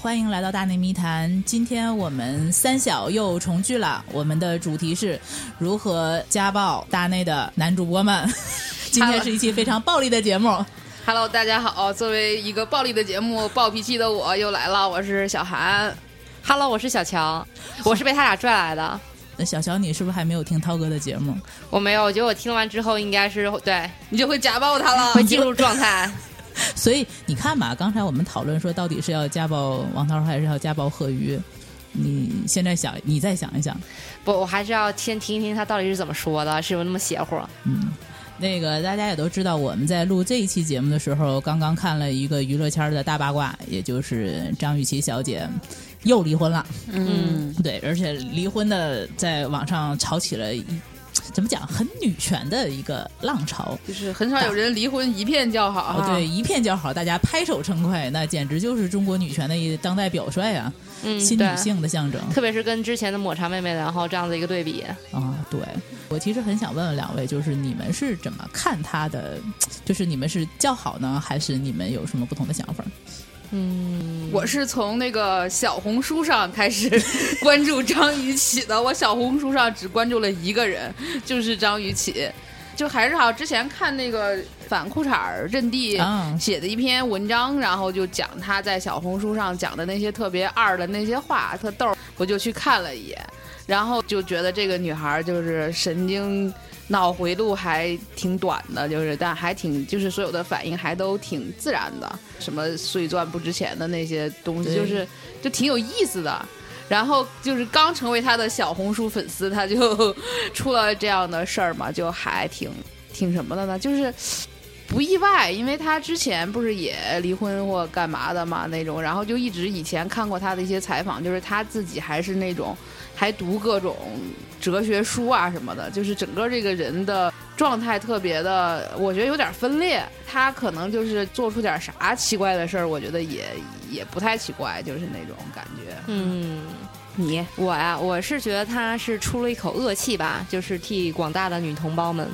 欢迎来到大内密谈。今天我们三小又重聚了，我们的主题是如何家暴大内的男主播们。今天是一期非常暴力的节目。Hello，大家好，作为一个暴力的节目，暴脾气的我又来了，我是小韩。Hello，我是小乔，我是被他俩拽来的。那小乔，你是不是还没有听涛哥的节目？我没有，我觉得我听完之后应该是对你就会家暴他了，会进入状态。所以你看吧，刚才我们讨论说，到底是要家暴王涛还是要家暴贺鱼？你现在想，你再想一想。不，我还是要先听一听他到底是怎么说的，是不是那么邪乎？嗯，那个大家也都知道，我们在录这一期节目的时候，刚刚看了一个娱乐圈的大八卦，也就是张雨绮小姐又离婚了。嗯，对，而且离婚的在网上炒起了一怎么讲很女权的一个浪潮。就是很少有人离婚一片叫好啊。哦，对，一片叫好，大家拍手称快，那简直就是中国女权的一当代表率啊，嗯，新女性的象征特别是跟之前的抹茶妹妹，然后这样的一个对比。啊。对，我其实很想问问两位，就是你们是怎么看她的？就是你们是叫好呢，还是你们有什么不同的想法？嗯，我是从那个小红书上开始 关注张雨绮的，我小红书上只关注了一个人，就是张雨绮。就还是好，之前看那个反裤衩儿阵地啊写的一篇文章，然后就讲他在小红书上讲的那些特别二的那些话，特逗，我就去看了一眼，然后就觉得这个女孩就是神经脑回路还挺短的，就是但还挺就是所有的反应还都挺自然的，什么碎钻不值钱的那些东西，就是就挺有意思的。然后就是刚成为他的小红书粉丝，他就出了这样的事儿嘛，就还挺挺什么的呢？就是不意外，因为他之前不是也离婚或干嘛的嘛那种，然后就一直以前看过他的一些采访，就是他自己还是那种还读各种哲学书啊什么的，就是整个这个人的状态特别的，我觉得有点分裂。他可能就是做出点啥奇怪的事儿，我觉得也也不太奇怪，就是那种感觉。嗯，你我呀，我是觉得他是出了一口恶气吧，就是替广大的女同胞们。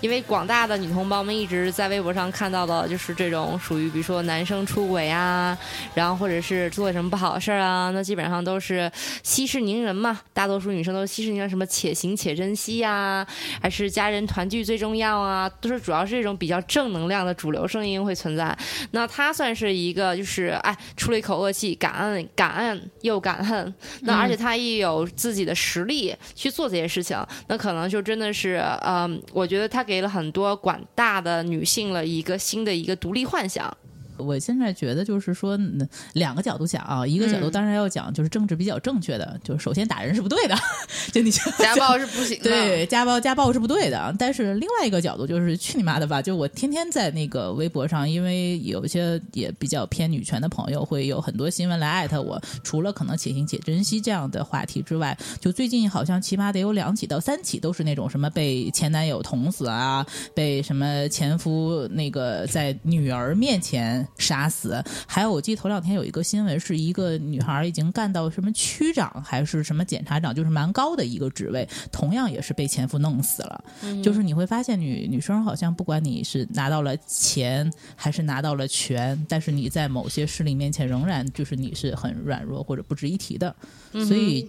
因为广大的女同胞们一直在微博上看到的，就是这种属于比如说男生出轨啊，然后或者是做什么不好的事儿啊，那基本上都是息事宁人嘛。大多数女生都是息事宁人，什么且行且珍惜呀、还是家人团聚最重要啊，都是主要是这种比较正能量的主流声音会存在。那他算是一个，就是哎，出了一口恶气，感恩感恩又感恨。那而且他也有自己的实力去做这些事情，那可能就真的是，嗯，我觉得他给了很多广大的女性了一个新的一个独立幻想。我现在觉得就是说，嗯两个角度讲啊，一个角度嗯当然要讲就是政治比较正确的，就是首先打人是不对的，就你家暴是不行的。对，家暴家暴是不对的。但是另外一个角度就是去你妈的吧！就我天天在那个微博上，因为有一些也比较偏女权的朋友，会有很多新闻来艾特我。除了可能且行且珍惜这样的话题之外，就最近好像起码得有两起到三起，都是那种什么被前男友捅死啊，被什么前夫那个在女儿面前杀死。还有我记得头两天有一个新闻，是一个女孩已经干到什么区长还是什么检察长，就是蛮高的一个职位，同样也是被前夫弄死了。就是你会发现女女生好像不管你是拿到了钱还是拿到了权，但是你在某些势力面前仍然就是你是很软弱或者不值一提的。所以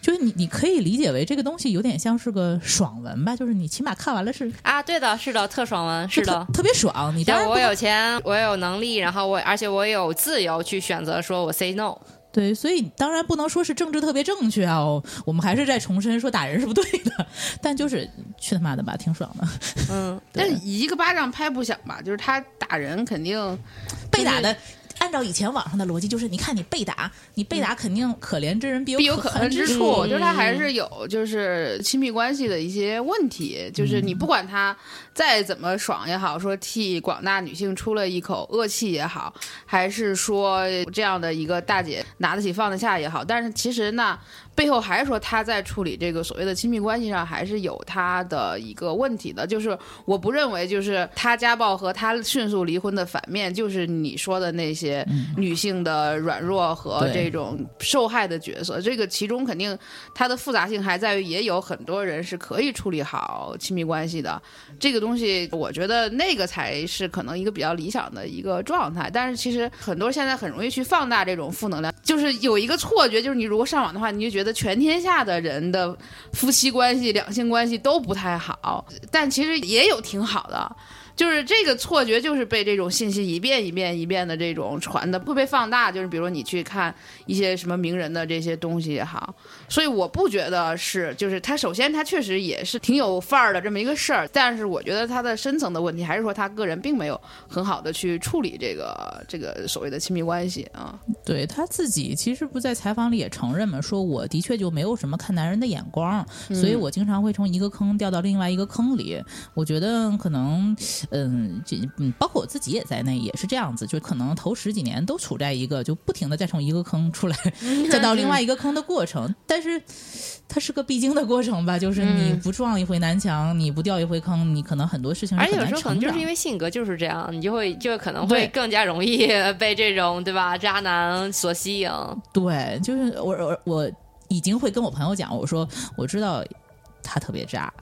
就是你你可以理解为这个东西有点像是个爽文吧，就是你起码看完了是啊，对的，是的，特爽文，是的特。特别爽。你当然我有钱，我有能力，然后我而且我有自由去选择说我 say no。对，所以当然不能说是政治特别正确啊、哦，我们还是在重申说打人是不对的，但就是去他妈的吧，挺爽的。嗯，但是一个巴掌拍不响吧？就是他打人肯定被打的，按照以前网上的逻辑，就是你看你被打，你被打肯定可怜之人必有必有可恨之处，嗯。就是他还是有就是亲密关系的一些问题，就是你不管他再怎么爽也好，说替广大女性出了一口恶气也好，还是说这样的一个大姐拿得起放得下也好，但是其实呢。背后还是说她在处理这个所谓的亲密关系上还是有她的一个问题的。就是我不认为就是她家暴和她迅速离婚的反面就是你说的那些女性的软弱和这种受害的角色。这个其中肯定它的复杂性还在于，也有很多人是可以处理好亲密关系的。这个东东西，我觉得那个才是可能一个比较理想的一个状态。但是其实很多现在很容易去放大这种负能量，就是有一个错觉，就是你如果上网的话，你就觉得全天下的人的夫妻关系、两性关系都不太好，但其实也有挺好的。就是这个错觉，就是被这种信息一遍一遍一遍的这种传的，会被放大。就是比如你去看一些什么名人的这些东西也好，所以我不觉得是，就是他首先他确实也是挺有范儿的这么一个事儿，但是我觉得他的深层的问题还是说他个人并没有很好的去处理这个这个所谓的亲密关系啊。对他自己其实不在采访里也承认嘛，说我的确就没有什么看男人的眼光，所以我经常会从一个坑掉到另外一个坑里。我觉得可能，嗯，这嗯，包括我自己也在内，也是这样子，就可能头十几年都处在一个就不停的再从一个坑出来，再到另外一个坑的过程。但是它是个必经的过程吧，就是你不撞一回南墙，你不掉一回坑，你可能很多事情而且有时候可能就是因。为性格就是这样，你就会就可能会更加容易 被这种对吧渣男所吸引。对，就是我我我已经会跟我朋友讲，我说我知道他特别渣，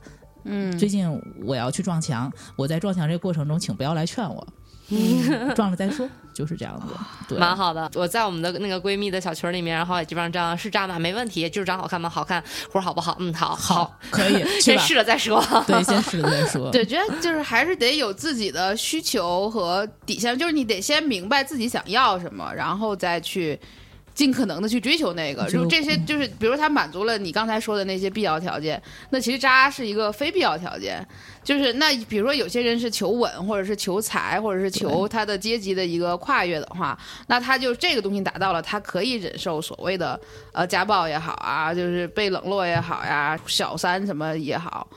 嗯最近我要去撞墙，我在撞墙这个过程中，请不要来劝我，嗯撞了再说，就是这样子。对，蛮好的，我在我们的那个闺蜜的小群里面，然后也基本上这样是渣吗？没问题，就是长好看吗？好看，活儿好不好？嗯，好，好，可以。先试了再说。对，先试了再说。对，觉得就是还是得有自己的需求和底线，就是你得先明白自己想要什么，然后再去尽可能的去追求那个。就这些就是，比如他满足了你刚才说的那些必要条件，那其实渣是一个非必要条件。就是那比如说有些人是求稳，或者是求财，或者是求他的阶级的一个跨越的话，那他就这个东西达到了，他可以忍受所谓的呃家暴也好啊，就是被冷落也好呀，小三什么也好。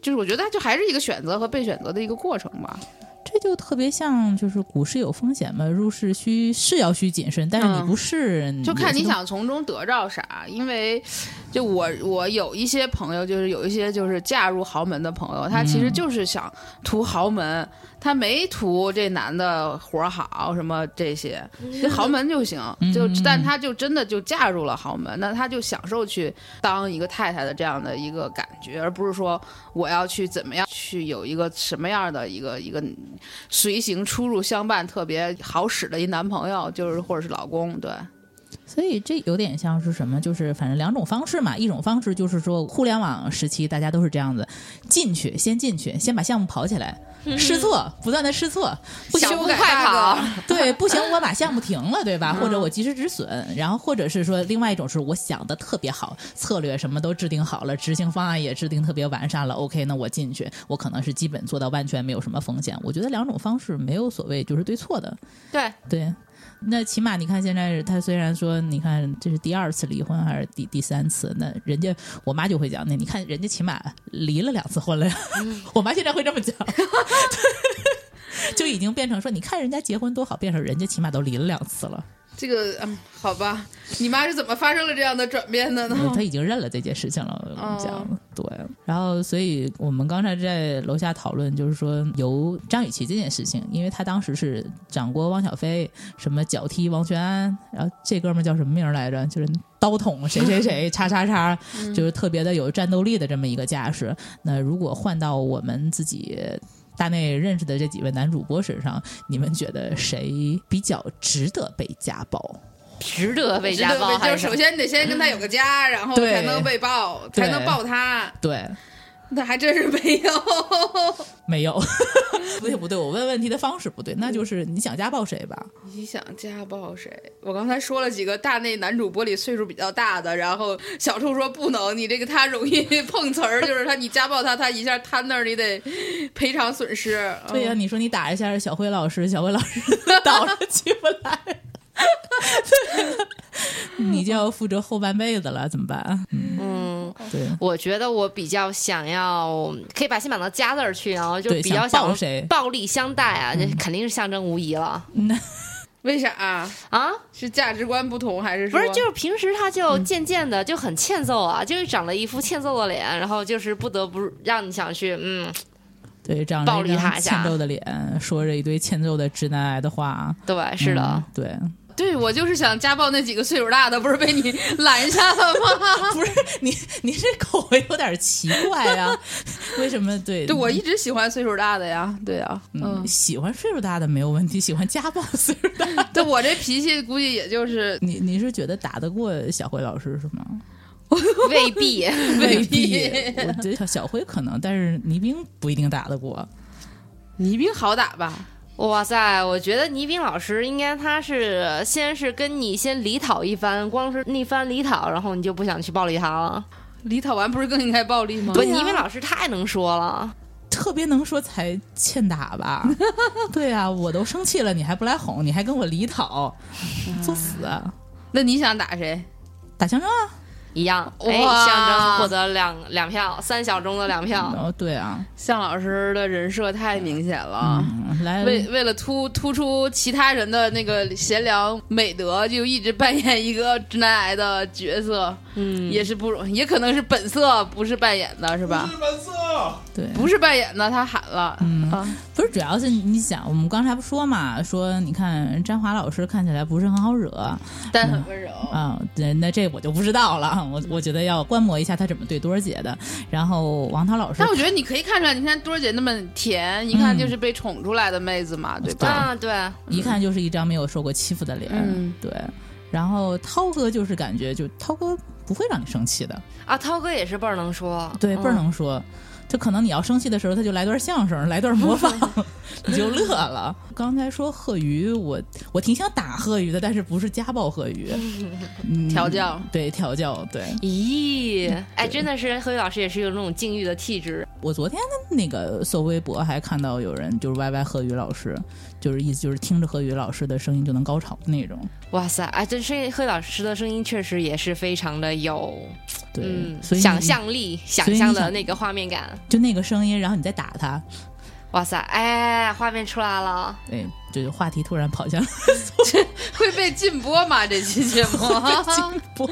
就是我觉得它就还是一个选择和被选择的一个过程吧。这就特别像，就是股市有风险嘛，入市需是要需谨慎，但是你嗯不是，就看你想从中得到啥。因为就我我有一些朋友，就是有一些就是嫁入豪门的朋友，他其实就是想图豪门，他没图这男的活儿好什么这些，这豪门就行。就嗯但他就真的就嫁入了豪门，那他就享受去当一个太太的这样的一个感觉，而不是说我要去怎么样去有一个什么样的一个一个随行出入相伴特别好使的一男朋友，就是或者是老公，对。所以这有点像是什么？就是反正两种方式嘛。一种方式就是说，互联网时期大家都是这样子，进去先进去，先把项目跑起来，试错，不断的试错，不行修改快跑 对，不行我把项目停了，对吧？或者我及时止损，然后或者是说另外一种是我想的特别好，策略什么都制定好了，执行方案也制定特别完善了。OK，那我进去，我可能是基本做到完全，没有什么风险。我觉得两种方式没有所谓就是对错的，对，对。那起码你看，现在他虽然说，你看这是第二次离婚还是第第三次，那人家我妈就会讲，那你看人家起码离了两次婚了呀。我妈现在会这么讲，就已经变成说，你看人家结婚多好，变成人家起码都离了两次了。这个嗯，好吧，你妈是怎么发生了这样的转变的呢？她已经认了这件事情了，我跟你讲，哦对。然后，所以我们刚才在楼下讨论，就是说由张雨绮这件事情，因为她当时是掌过汪小菲，什么脚踢王全安，然后这哥们儿叫什么名儿来着？就是刀捅谁谁谁，叉叉叉，就是特别的有战斗力的这么一个架势。那如果换到我们自己。大内认识的这几位男主播身上，你们觉得谁比较值得被家暴？值得被家暴就是是首先你得先跟他有个家，然后才能被爆，才能爆他。对，那还真是没有。没有，不对不对，我问问题的方式不对，那就是你想家暴谁吧？你想家暴谁？我刚才说了几个大内男主播里岁数比较大的，然后小处说不能，你这个他容易 碰瓷儿，就是他你家暴他，他一下瘫那儿，你得赔偿损失。对呀、嗯你说你打一下小辉老师，小辉老师 倒了起不来，你就要负责后半辈子了，怎么办？嗯，对。我觉得我比较想要，可以把心绑到家字儿去，然后就，比较想谁？暴力相待啊，这肯定是象征无疑了。为啥、啊，是价值观不同，还是说？不是，就是平时他就渐渐的就很欠揍啊，就是长了一副欠揍的脸，然后就是不得不让你想去，嗯，对，长暴着一张力他一下。欠揍的脸，说着一堆欠揍的直男癌的话。对，是的。嗯，对，对我就是想家暴那几个岁数大的，不是被你拦下了吗？不是你，你这口味有点奇怪呀、为什么？对，对我一直喜欢岁数大的呀，对啊，嗯，嗯，喜欢岁数大的没有问题，喜欢家暴岁数大的。对我这脾气估计也就是你你是觉得打得过小辉老师是吗？未必。未必必，我觉得小辉可能，但是倪兵不一定打得过。倪兵好打吧？哇塞，我觉得倪斌老师应该他是先是跟你先离讨一番，光是那番离讨，然后你就不想去暴力他了。离讨完不是更应该暴力吗？对，倪斌老师太能说了。特别能说才欠打吧？对啊，我都生气了，你还不来哄，你还跟我离讨，作死啊！那你想打谁？打象征啊！一样，哎，哇象征获得两两票，三小中的两票。哦，对啊，向老师的人设太明显了。嗯，来，为为了突突出其他人的那个贤良美德，就一直扮演一个直男癌的角色，嗯，也是不容易，也可能是本色，不是扮演的，是吧？是本色，对，不是扮演的，他喊了，嗯。啊，不是，主要是你想，我们刚才不说嘛，说你看詹华老师看起来不是很好惹。但很温柔。啊，对那这我就不知道了，我我觉得要观摩一下他怎么对多儿姐的。然后王涛老师但我觉得你可以看出来，你看多儿姐那么甜，一看就是被宠出来的妹子嘛，对吧？啊，对，一看就是一张没有受过欺负的脸，嗯对。然后涛哥就是感觉就涛哥不会让你生气的，啊，涛哥也是倍儿能说，对，倍儿嗯能说。就可能你要生气的时候，他就来段相声，来段模仿，你就乐了。刚才说贺鱼，我我挺想打贺鱼的，但是不是家暴贺鱼，嗯调教。对调教，对。咦，哎，真的是贺宇老师也是有那种禁欲的气质。我昨天的那个搜微博还看到有人就是歪歪贺宇老师，就是意思就是听着贺宇老师的声音就能高潮的那种，哇塞，哎，这声音何宇老师的声音确实也是非常的有，对，嗯，所以想象力、想象的那个画面感。就那个声音，然后你再打它，哇塞，哎，画面出来了。对，就是话题突然跑向 会被禁播吗？这期节目？播，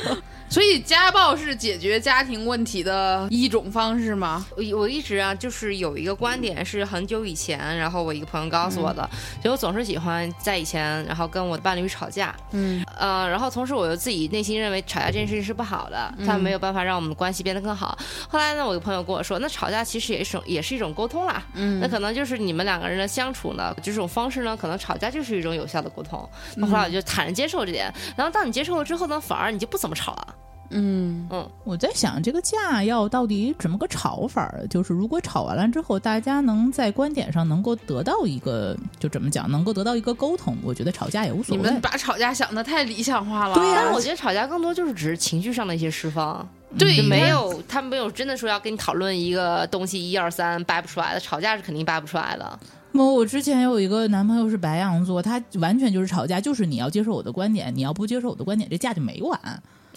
所以家暴是解决家庭问题的一种方式吗？我我一直啊，就是有一个观点是很久以前，然后我一个朋友告诉我的，就我总是喜欢在以前，然后跟我的伴侣吵架，嗯呃，然后同时我又自己内心认为吵架这件事情是不好的，它没有办法让我们的关系变得更好。后来呢，我有个朋友跟我说，那吵架其实也是种也是一种沟通啦，嗯那可能就是你们两个人的相处呢，这种方式呢，可能吵架就是一种有效的沟通。那后来我就坦然接受这点，然后当你接受了之后呢，反而你就不怎么吵了。嗯嗯，我在想这个架要到底怎么个吵法儿？就是如果吵完了之后，大家能在观点上能够得到一个，就怎么讲，能够得到一个沟通，我觉得吵架也无所谓你们。把吵架想的太理想化了。对呀但是我觉得吵架更多就是只是情绪上的一些释放，对没有他没有真的说要跟你讨论一个东西一二三掰不出来的，吵架是肯定掰不出来的。我我之前有一个男朋友是白羊座，他完全就是吵架，就是你要接受我的观点，你要不接受我的观点，这架就没完。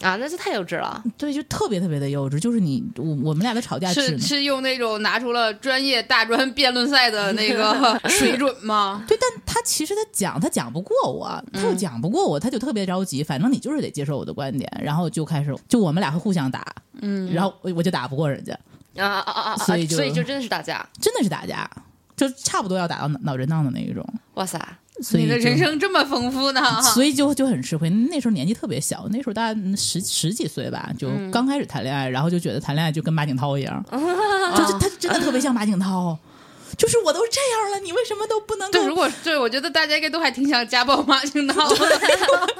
啊，那是太幼稚了。对，就特别特别的幼稚，就是你我我们俩的吵架是是用那种拿出了专业大专辩论赛的那个 水准吗？对，但他其实他讲他讲不过我，他又讲不过我，他就特别着急。反正你就是得接受我的观点，然后就开始就我们俩会互相打，嗯，然后我我就打不过人家，啊啊啊啊！啊所以就所以就真的是打架。真的是打架，就差不多要打到脑脑震荡的那一种。哇塞，所以你的人生这么丰富呢？所以就就很吃亏。那时候年纪特别小，那时候大概十十几岁吧，就嗯刚开始谈恋爱，然后就觉得谈恋爱就跟马景涛一样，就是他真的特别像马景涛，就是我都这样了，你为什么都不能够对，？如果对我觉得大家应该都还挺想家暴马景涛的。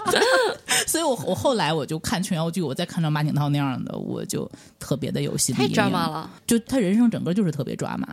所以我我后来我就看琼瑶剧，我再看到马景涛那样的，我就特别的有心理太阴影抓马了。就他人生整个就是特别抓马。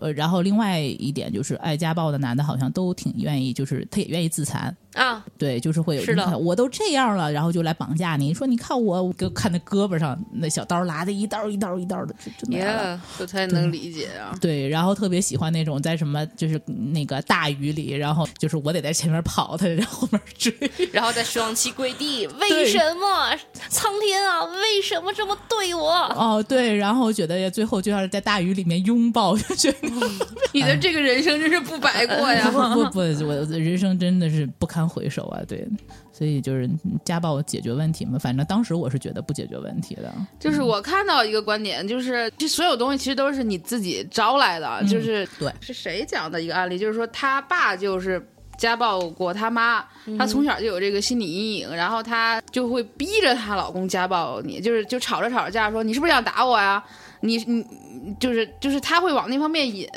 呃，然后另外一点就是爱家暴的男的好像都挺愿意，就是他也愿意自残。啊，对，就是会有是的我都这样了，然后就来绑架你。说你看我，我看那胳膊上那小刀拉的一道一道一道的，就就那样了。耶，这才能理解啊。对，然后特别喜欢那种在什么就是那个大雨里，然后就是我得在前面跑，他在后面追。然后再双膝跪地，为什么？苍天啊，为什么这么对我？哦，对，然后觉得最后就要是在大雨里面拥抱，就觉得你的这个人生真是不白过呀！不不不，我的人生真的是不堪回首啊，对，所以就是家暴解决问题嘛，反正当时我是觉得不解决问题的，就是我看到一个观点，就是这所有东西其实都是你自己招来的，就是对是谁讲的一个案例，就是说他爸就是。家暴过他妈，她从小就有这个心理阴影，然后她就会逼着她老公家暴你，就是就吵着吵着架说你是不是想打我呀？你你就是就是她会往那方面引，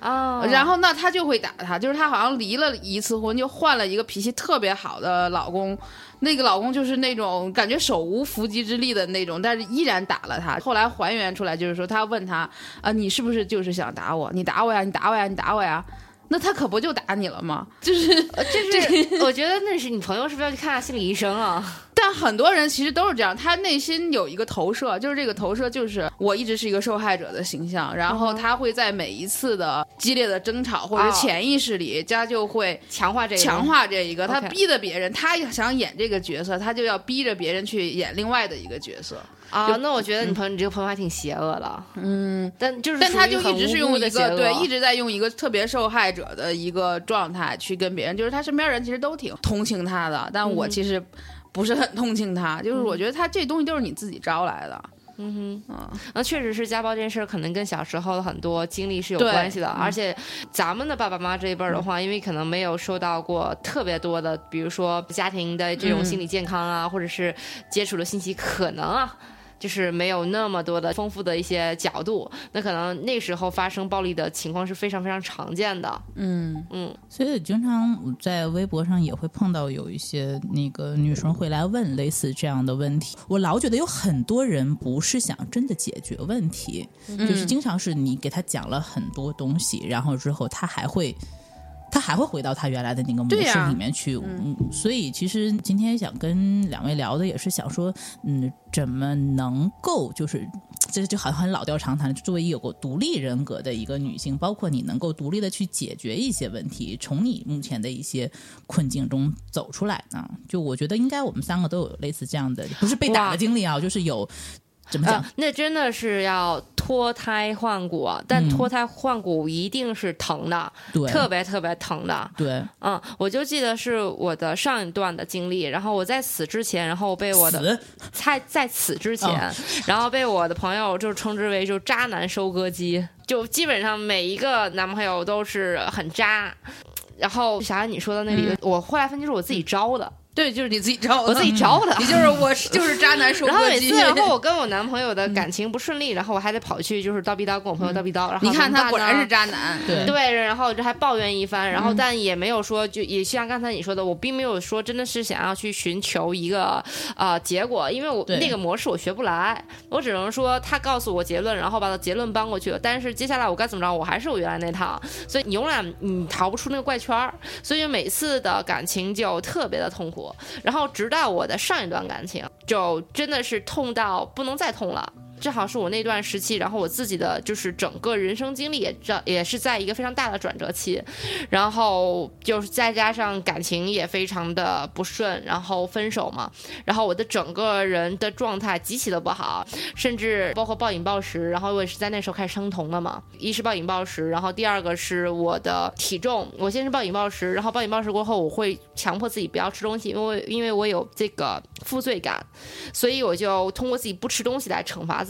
啊然后那，她就会打他，就是她好像离了一次婚，就换了一个脾气特别好的老公，那个老公就是那种感觉手无缚鸡之力的那种，但是依然打了她。后来还原出来，就是说他问他啊，你是不是就是想打我？你打我呀，你打我呀，你打我呀。那他可不就打你了吗？就是，呃就是我觉得那是你朋友是不是要去看下心理医生啊？但很多人其实都是这样，他内心有一个投射，就是这个投射就是我一直是一个受害者的形象，然后他会在每一次的激烈的争吵或者哦潜意识里，他就会强化这个强化这一个，他逼着别人，他想演这个角色，他就要逼着别人去演另外的一个角色。啊。那我觉得你朋友你这个朋友还挺邪恶的，嗯，但就是但他就一直是用一个对，一直在用一个特别受害者的一个状态去跟别人，就是他身边人其实都挺同情他的，但我嗯其实不是很同情他，就是我觉得他这东西都是你自己招来的。嗯哼，嗯，那确实是家暴这件事儿，可能跟小时候的很多经历是有关系的。嗯而且咱们的爸爸妈妈这一辈儿的话，因为可能没有受到过特别多的，比如说家庭的这种嗯心理健康啊，或者是接触的信息，可能啊。就是没有那么多的丰富的一些角度，那可能那时候发生暴力的情况是非常非常常见的。嗯嗯，所以经常在微博上也会碰到有一些那个女生会来问类似这样的问题。我老觉得有很多人不是想真的解决问题，就是经常是你给他讲了很多东西，然后之后他还会。他还会回到他原来的那个模式里面去，嗯，所以其实今天想跟两位聊的也是想说，嗯，怎么能够就是这就好像很老调常谈，作为有过独立人格的一个女性，包括你能够独立的去解决一些问题，从你目前的一些困境中走出来呢？就我觉得应该我们三个都有类似这样的，不是被打的经历啊，就是有怎么讲？呃，那真的是要脱胎换骨，但嗯。脱胎换骨一定是疼的，对。特别特别疼的。对。嗯，我就记得是我的上一段的经历，然后我在此之前，然后被我的在在此之前，哦。然后被我的朋友就称之为就渣男收割机，就基本上每一个男朋友都是很渣。然后想想你说的那里，嗯。我后来分析是我自己招的，对，就是你自己找的，我自己招的。你就是我就是渣男收 然后。每次，然后我跟我男朋友的感情不顺利，然后我还得跑去就是叨逼叨跟我朋友叨逼叨，然后你看他果然是渣男。对对，然后这还抱怨一番，嗯然后但也没有说，就也像刚才你说的，我并没有说真的是想要去寻求一个啊结果，因为我那个模式我学不来，我只能说他告诉我结论，然后把他结论搬过去了，但是接下来我该怎么着，我还是我原来那套，所以你永远你逃不出那个怪圈儿，所以每次的感情就特别的痛然后直到我的上一段感情，就真的是痛到不能再痛了。正好是我那段时期，然后我自己的就是整个人生经历也这也是在一个非常大的转折期，然后就是再加上感情也非常的不顺，然后分手嘛，然后我的整个人的状态极其的不好，甚至包括暴饮暴食，然后我也是在那时候开始生酮了嘛，一是暴饮暴食，然后第二个是我的体重，我先是暴饮暴食，然后暴饮暴食过后，我会强迫自己不要吃东西，因为因为我有这个负罪感，所以我就通过自己不吃东西来惩罚自己。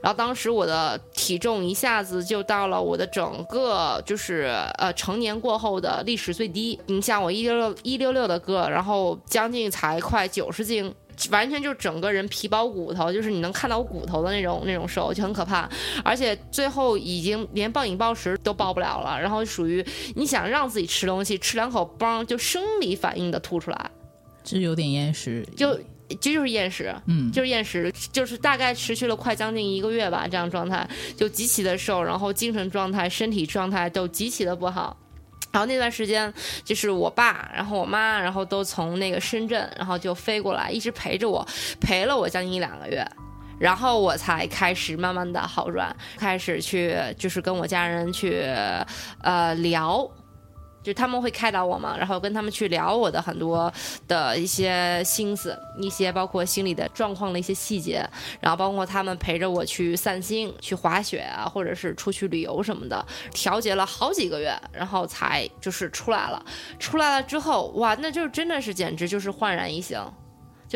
然后当时我的体重一下子就到了我的整个就是呃成年过后的历史最低。你像我一六六一六六的个，然后将近才快九十斤。完全就是整个人皮包骨头，就是你能看到我骨头的那种那种瘦，就很可怕。而且最后已经连暴饮暴食都暴不了了，然后属于你想让自己吃东西，吃两口嘣就生理反应的吐出来，这有点厌食，就这就是厌食。嗯，就是厌食，就是大概持续了快将近一个月吧，这样状态就极其的瘦，然后精神状态、身体状态都极其的不好。然后那段时间，就是我爸，然后我妈，然后都从那个深圳，然后就飞过来，一直陪着我，陪了我将近一两个月。然后我才开始慢慢的好转，开始去就是跟我家人去呃聊，就他们会开导我嘛，然后跟他们去聊我的很多的一些心思，一些包括心理的状况的一些细节，然后包括他们陪着我去散心、去滑雪啊，或者是出去旅游什么的，调节了好几个月，然后才就是出来了。出来了之后，哇，那就真的是简直就是焕然一新。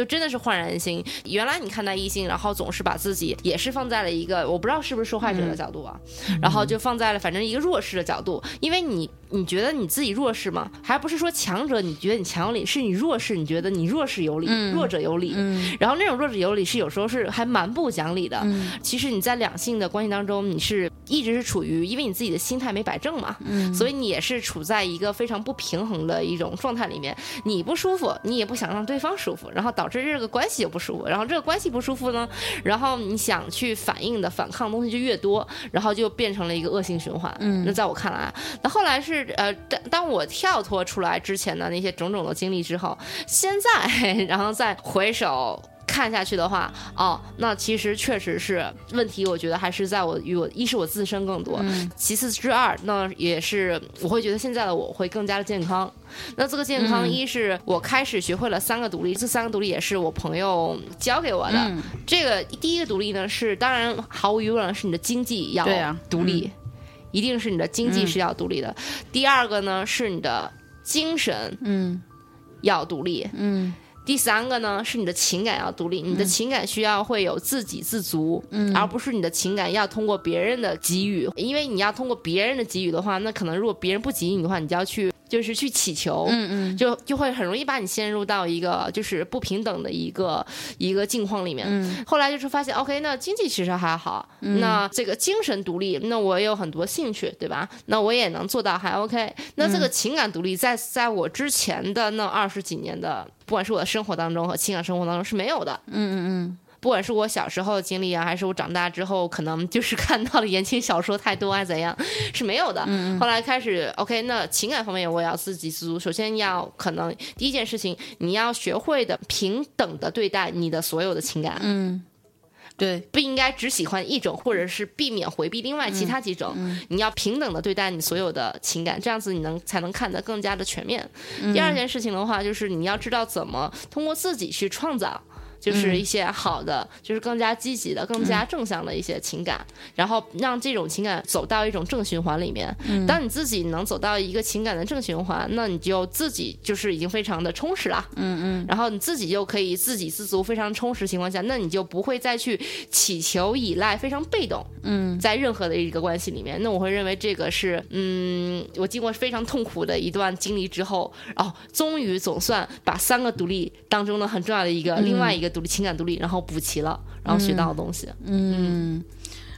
就真的是焕然一新。原来你看待异性，然后总是把自己也是放在了一个我不知道是不是受害者的角度啊，然后就放在了反正一个弱势的角度，因为你你觉得你自己弱势吗？还不是说强者你觉得你强有理，是你弱势你觉得你弱势有理，弱者有理。然后那种弱者有理是有时候是还蛮不讲理的。其实你在两性的关系当中，你是一直是处于因为你自己的心态没摆正嘛，所以你也是处在一个非常不平衡的一种状态里面。你不舒服，你也不想让对方舒服，然后导致这个关系就不舒服。然后这个关系不舒服呢，然后你想去反应的反抗的东西就越多，然后就变成了一个恶性循环。嗯，那在我看来，那后来是呃，当当我跳脱出来之前的那些种种的经历之后，现在 然后再回首。看下去的话，哦，那其实确实是问题。我觉得还是在我与我一是我自身更多，其次之二，那也是我会觉得现在的我会更加的健康。那这个健康，一是我开始学会了三个独立，这三个独立也是我朋友教给我的。这个第一个独立呢，是当然毫无疑问是你的经济要独立，一定是你的经济是要独立的。第二个呢，是你的精神，嗯，要独立，嗯。第三个呢，是你的情感要独立，你的情感需要会有自给自足，而不是你的情感要通过别人的给予，因为你要通过别人的给予的话，那可能如果别人不给予你的话，你就要去。就是去祈求，嗯嗯，就就会很容易把你陷入到一个就是不平等的一个一个境况里面。嗯，后来就是发现，OK，那经济其实还好，那这个精神独立，那我也有很多兴趣，对吧？那我也能做到还 OK。那这个情感独立，在在我之前的那二十几年的，不管是我的生活当中和情感生活当中是没有的。嗯嗯嗯。不管是我小时候的经历啊，还是我长大之后可能就是看到的言情小说太多，还是怎样，是没有的。后来开始，OK，那情感方面我也要自给自足。首先要可能第一件事情，你要学会的平等的对待你的所有的情感。嗯，对，不应该只喜欢一种，或者是避免回避另外其他几种。你要平等的对待你所有的情感，这样子你能才能看得更加的全面。第二件事情的话，就是你要知道怎么通过自己去创造。就是一些好的，就是更加积极的、更加正向的一些情感，然后让这种情感走到一种正循环里面。当你自己能走到一个情感的正循环，那你就自己就是已经非常的充实了。嗯嗯。然后你自己又可以自给自足，非常充实情况下，那你就不会再去祈求、依赖，非常被动。嗯。在任何的一个关系里面，那我会认为这个是，嗯，我经过非常痛苦的一段经历之后，哦，终于总算把三个独立当中的很重要的一个另外一个。独立情感独立，然后补齐了，然后学到的东西。嗯，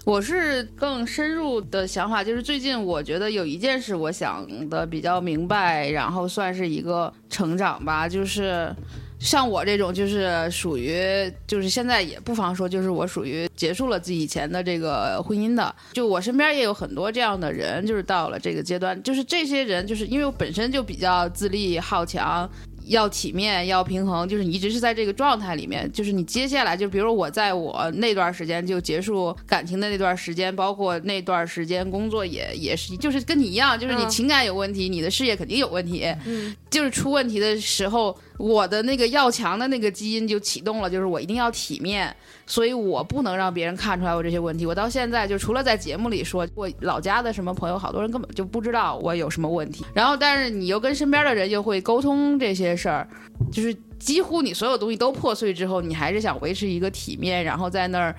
我是更深入的想法，就是最近我觉得有一件事，我想的比较明白，然后算是一个成长吧。就是像我这种，就是属于，就是现在也不妨说，就是我属于结束了自己以前的这个婚姻的。就我身边也有很多这样的人，就是到了这个阶段，就是这些人，就是因为我本身就比较自立好强。要体面，要平衡，就是你一直是在这个状态里面。就是你接下来，就比如我在我那段时间就结束感情的那段时间，包括那段时间工作也也是，就是跟你一样，就是你情感有问题，你的事业肯定有问题。嗯，就是出问题的时候，我的那个要强的那个基因就启动了，就是我一定要体面。所以我不能让别人看出来我这些问题。我到现在就除了在节目里说，我老家的什么朋友，好多人根本就不知道我有什么问题。然后，但是你又跟身边的人又会沟通这些事儿，就是几乎你所有东西都破碎之后，你还是想维持一个体面，然后在那儿。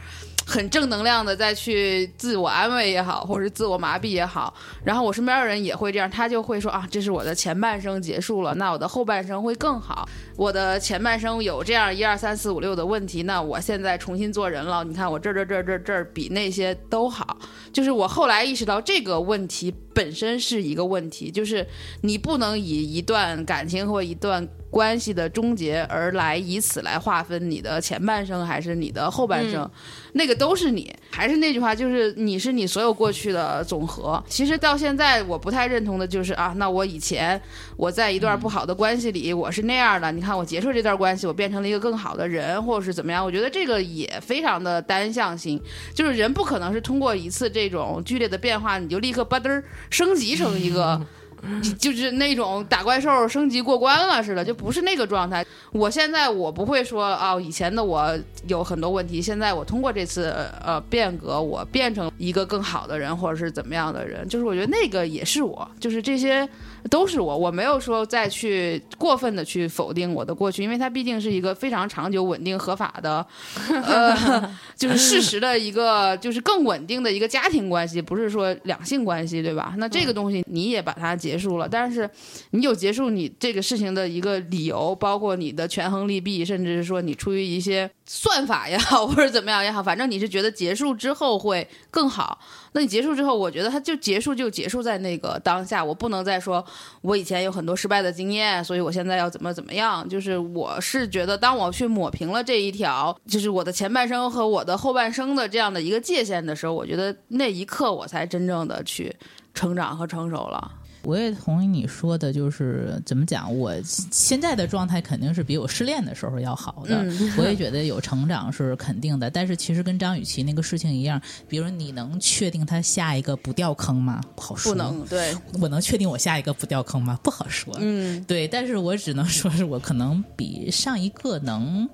很正能量的再去自我安慰也好，或者是自我麻痹也好，然后我身边的人也会这样，他就会说啊，这是我的前半生结束了，那我的后半生会更好。我的前半生有这样一二三四五六的问题，那我现在重新做人了，你看我这这这这这比那些都好。就是我后来意识到这个问题本身是一个问题，就是你不能以一段感情或一段关系的终结而来以此来划分你的前半生还是你的后半生。那个都是你，还是那句话，就是你是你所有过去的总和。其实到现在，我不太认同的就是啊，那我以前我在一段不好的关系里，我是那样的。你看我结束这段关系，我变成了一个更好的人，或者是怎么样？我觉得这个也非常的单向性，就是人不可能是通过一次这种剧烈的变化，你就立刻吧嘚儿升级成一个。就是那种打怪兽升级过关了似的，就不是那个状态。我现在我不会说啊，以前的我有很多问题，现在我通过这次呃变革，我变成一个更好的人，或者是怎么样的人。就是我觉得那个也是我，就是这些都是我，我没有说再去过分的去否定我的过去，因为它毕竟是一个非常长久、稳定、合法的，呃，就是事实的一个，就是更稳定的一个家庭关系，不是说两性关系，对吧？那这个东西你也把它结束了，但是你有结束你这个事情的一个理由，包括你的权衡利弊，甚至是说你出于一些算法也好，或者怎么样也好，反正你是觉得结束之后会更好。那你结束之后，我觉得它就结束就结束在那个当下，我不能再说我以前有很多失败的经验，所以我现在要怎么怎么样。就是我是觉得，当我去抹平了这一条，就是我的前半生和我的后半生的这样的一个界限的时候，我觉得那一刻我才真正的去成长和成熟了。我也同意你说的，就是怎么讲，我现在的状态肯定是比我失恋的时候要好的。嗯 我也觉得有成长是肯定的，但是其实跟张雨绮那个事情一样，比如你能确定他下一个不掉坑吗？不好说。不能对，我能确定我下一个不掉坑吗？不好说。嗯对，但是我只能说是我可能比上一个能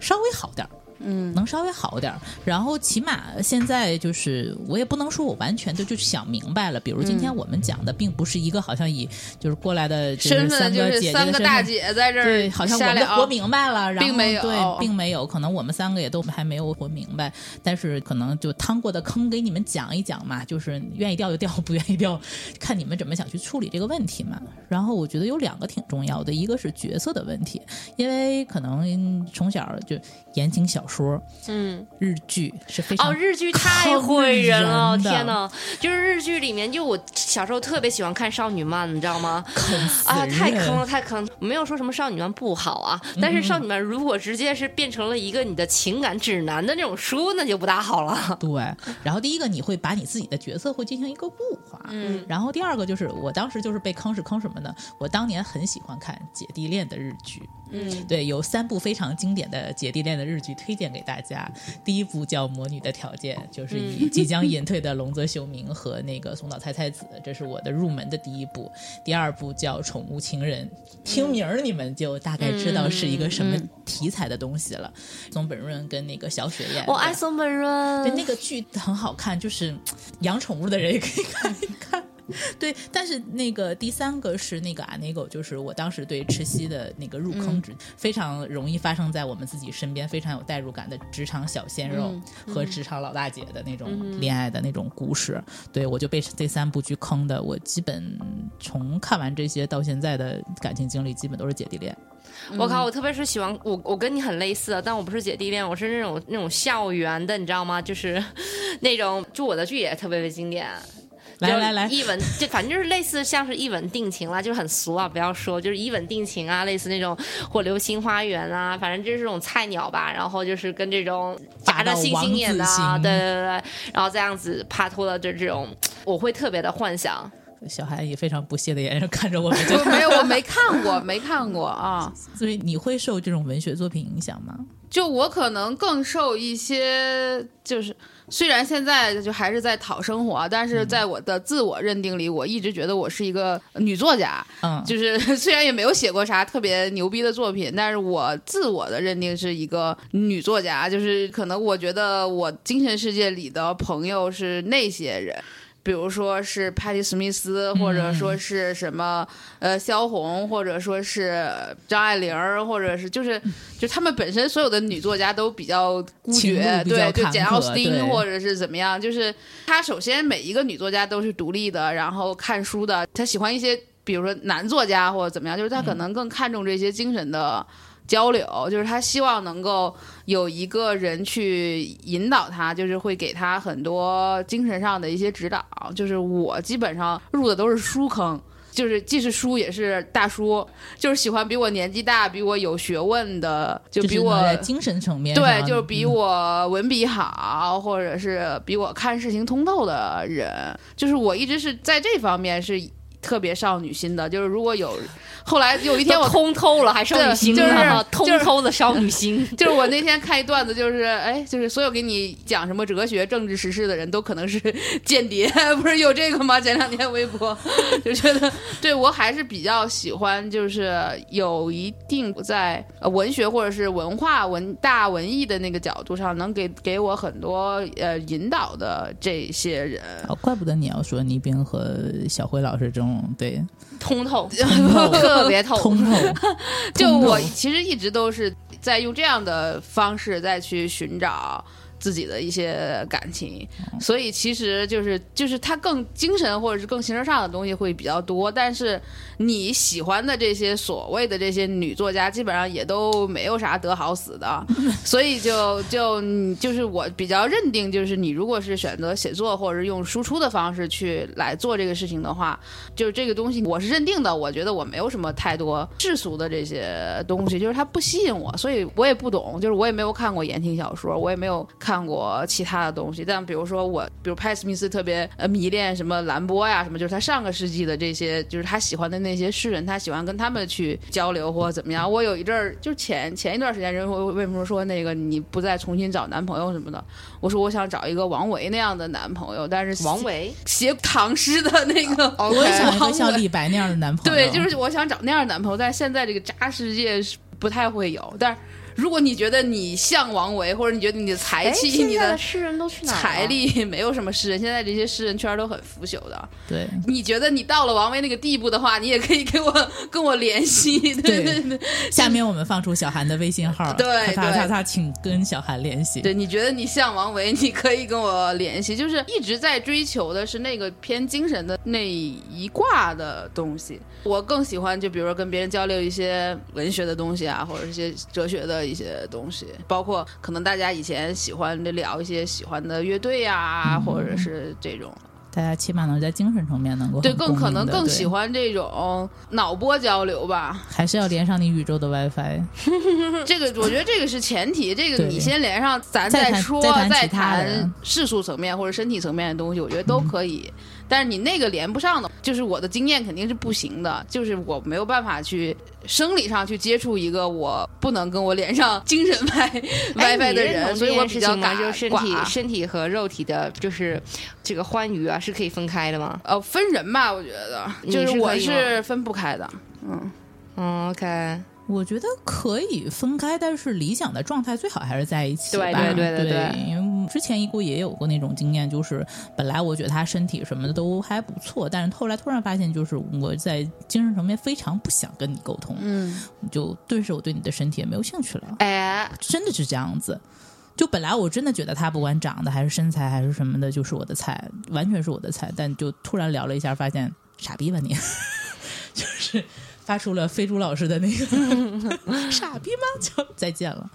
稍微好点儿。嗯。能稍微好点儿，然后起码现在就是我也不能说我完全的就想明白了。比如今天我们讲的并不是一个好像以就是过来的就是身份就三个姐姐是三个大姐在这儿对，好像我们都活明白了，然后并没有对，并没有，可能我们三个也都还没有活明白，但是可能就趟过的坑给你们讲一讲嘛，就是愿意掉就掉，不愿意掉，看你们怎么想去处理这个问题嘛。然后我觉得有两个挺重要的，一个是角色的问题，因为可能从小就言情小说、嗯，日剧是非常哦，日剧太坑会人了，天呐！就是日剧里面，就我小时候特别喜欢看少女漫，你知道吗？坑啊，太坑了，太坑了！没有说什么少女漫不好啊，但是少女漫如果直接是变成了一个你的情感指南的那种书，那就不大好了。对，然后第一个你会把你自己的角色会进行一个固化，嗯然后第二个就是我当时就是被坑是坑什么呢？我当年很喜欢看姐弟恋的日剧，嗯对，有三部非常经典的姐弟恋的日剧推荐给大家。第一部叫《魔女的条件》，就是以即将隐退的龙泽秀明和那个松岛菜菜子，这是我的入门的第一部。第二部叫《宠物情人》，听名儿你们就大概知道是一个什么题材的东西了。松本润跟那个小雪演的，我爱松本润对，那个剧很好看，就是养宠物的人也可以看一看。对，但是那个第三个是那个啊，那个就是我当时对赤西的那个入坑之、非常容易发生在我们自己身边，非常有代入感的职场小鲜肉和职场老大姐的那种恋爱的那种故事。对我就被这三部剧坑的，我基本从看完这些到现在的感情经历，基本都是姐弟恋。我靠，我特别是喜欢我，我跟你很类似啊，但我不是姐弟恋，我是那种那种校园的，你知道吗？就是 那种，就我的剧也特别的经典。就来来来，一吻就反正就是类似像是一吻定情啦，就是很俗啊，不要说，就是一吻定情啊，类似那种或流星花园啊，反正就是这种菜鸟吧，然后就是跟这种夹着星星眼的啊，王子型对对对，然后这样子帕托的这这种，我会特别的幻想。小孩以非常不屑的眼神看着我们，就我没有，我没看过，没看过啊。所以你会受这种文学作品影响吗？就我可能更受一些，就是虽然现在就还是在讨生活，但是在我的自我认定里，我一直觉得我是一个女作家。嗯，就是 虽然也没有写过啥特别牛逼的作品，但是我自我的认定是一个女作家。就是可能我觉得我精神世界里的朋友是那些人。比如说是帕蒂·史密斯，或者说是什么呃萧红，或者说是张爱玲儿，或者是就是就他们本身所有的女作家都比较孤绝，对，就简奥斯汀对或者是怎么样，就是她首先每一个女作家都是独立的，然后看书的，她喜欢一些比如说男作家或者怎么样，就是她可能更看重这些精神的。交流就是他希望能够有一个人去引导他，就是会给他很多精神上的一些指导。就是我基本上入的都是书坑，就是既是书也是大叔，就是喜欢比我年纪大、比我有学问的，就比我就是精神层面，对，就是比嗯我文笔好，或者是比我看事情通透的人，就是我一直是在这方面是特别少女心的，就是如果有后来有一天我通透了，还少女心就是呢，就是通透的少女心。就是我那天看一段子，就是哎，就是所有给你讲什么哲学、政治、时事的人都可能是 间谍，不是有这个吗？前两天微博就觉得，对我还是比较喜欢，就是有一定在呃文学或者是文化文大文艺的那个角度上，能给给我很多呃引导的这些人。哦，怪不得你要说倪斌和小辉老师这种对。通透，通透。特别透。通透，就我其实一直都是在用这样的方式再去寻找自己的一些感情，所以其实就是就是他更精神或者是更形式上的东西会比较多，但是你喜欢的这些所谓的这些女作家，基本上也都没有啥得好死的，所以就就你就是我比较认定，就是你如果是选择写作或者是用输出的方式去来做这个事情的话，就是这个东西我是认定的，我觉得我没有什么太多世俗的这些东西，就是它不吸引我，所以我也不懂，就是我也没有看过言情小说，我也没有看过其他的东西。但比如说我，比如派斯密斯特别呃迷恋什么兰波呀，什么就是他上个世纪的这些，就是他喜欢的那些诗人，他喜欢跟他们去交流或者怎么样。我有一阵儿就前前一段时间，人说为什么说那个你不再重新找男朋友什么的，我说我想找一个王维那样的男朋友，但是王维，写唐诗的那个。我也想一个像李白那样的男朋友。对，就是我想找那样的男朋友，但是现在这个渣世界是不太会有。但是如果你觉得你像王维，或者你觉得你的才哎，气、你的诗人都去哪儿了？财力，没有什么诗人，现在这些诗人圈都很腐朽的。对你觉得你到了王维那个地步的话，你也可以给我 跟我联系。对对对，下面我们放出小韩的微信号，对他他他，请跟小韩联系。对，你觉得你像王维，你可以跟我联系。就是一直在追求的是那个偏精神的那一挂的东西。我更喜欢，就比如说跟别人交流一些文学的东西啊，或者一些哲学的一些东西，包括可能大家以前喜欢聊一些喜欢的乐队呀、或者是这种。大家起码能在精神层面能够对，更可能更喜欢这种脑波交流吧。还是要连上你宇宙的 WiFi。这个我觉得这个是前提，这个你先连上，咱再说，再谈世俗层面或者身体层面的东西，我觉得都可以。但是你那个连不上的，就是我的经验肯定是不行的，就是我没有办法去生理上去接触一个我不能跟我连上精神 派哎 WiFi 的人，所以这我比较件事情吗？嘎就是身体、身体和肉体的，就是这个欢愉啊，是可以分开的吗？呃分人吧，我觉得就是是我是分不开的。嗯嗯，OK，我觉得可以分开，但是理想的状态最好还是在一起吧。对对对对因为之前一姑也有过那种经验，就是本来我觉得他身体什么的都还不错，但是后来突然发现，就是我在精神层面非常不想跟你沟通，嗯，就顿时我对你的身体也没有兴趣了，哎，真的是这样子。就本来我真的觉得他不管长得还是身材还是什么的，就是我的菜，完全是我的菜。但就突然聊了一下，发现傻逼吧你，就是发出了飞猪老师的那个 傻逼吗？就再见了。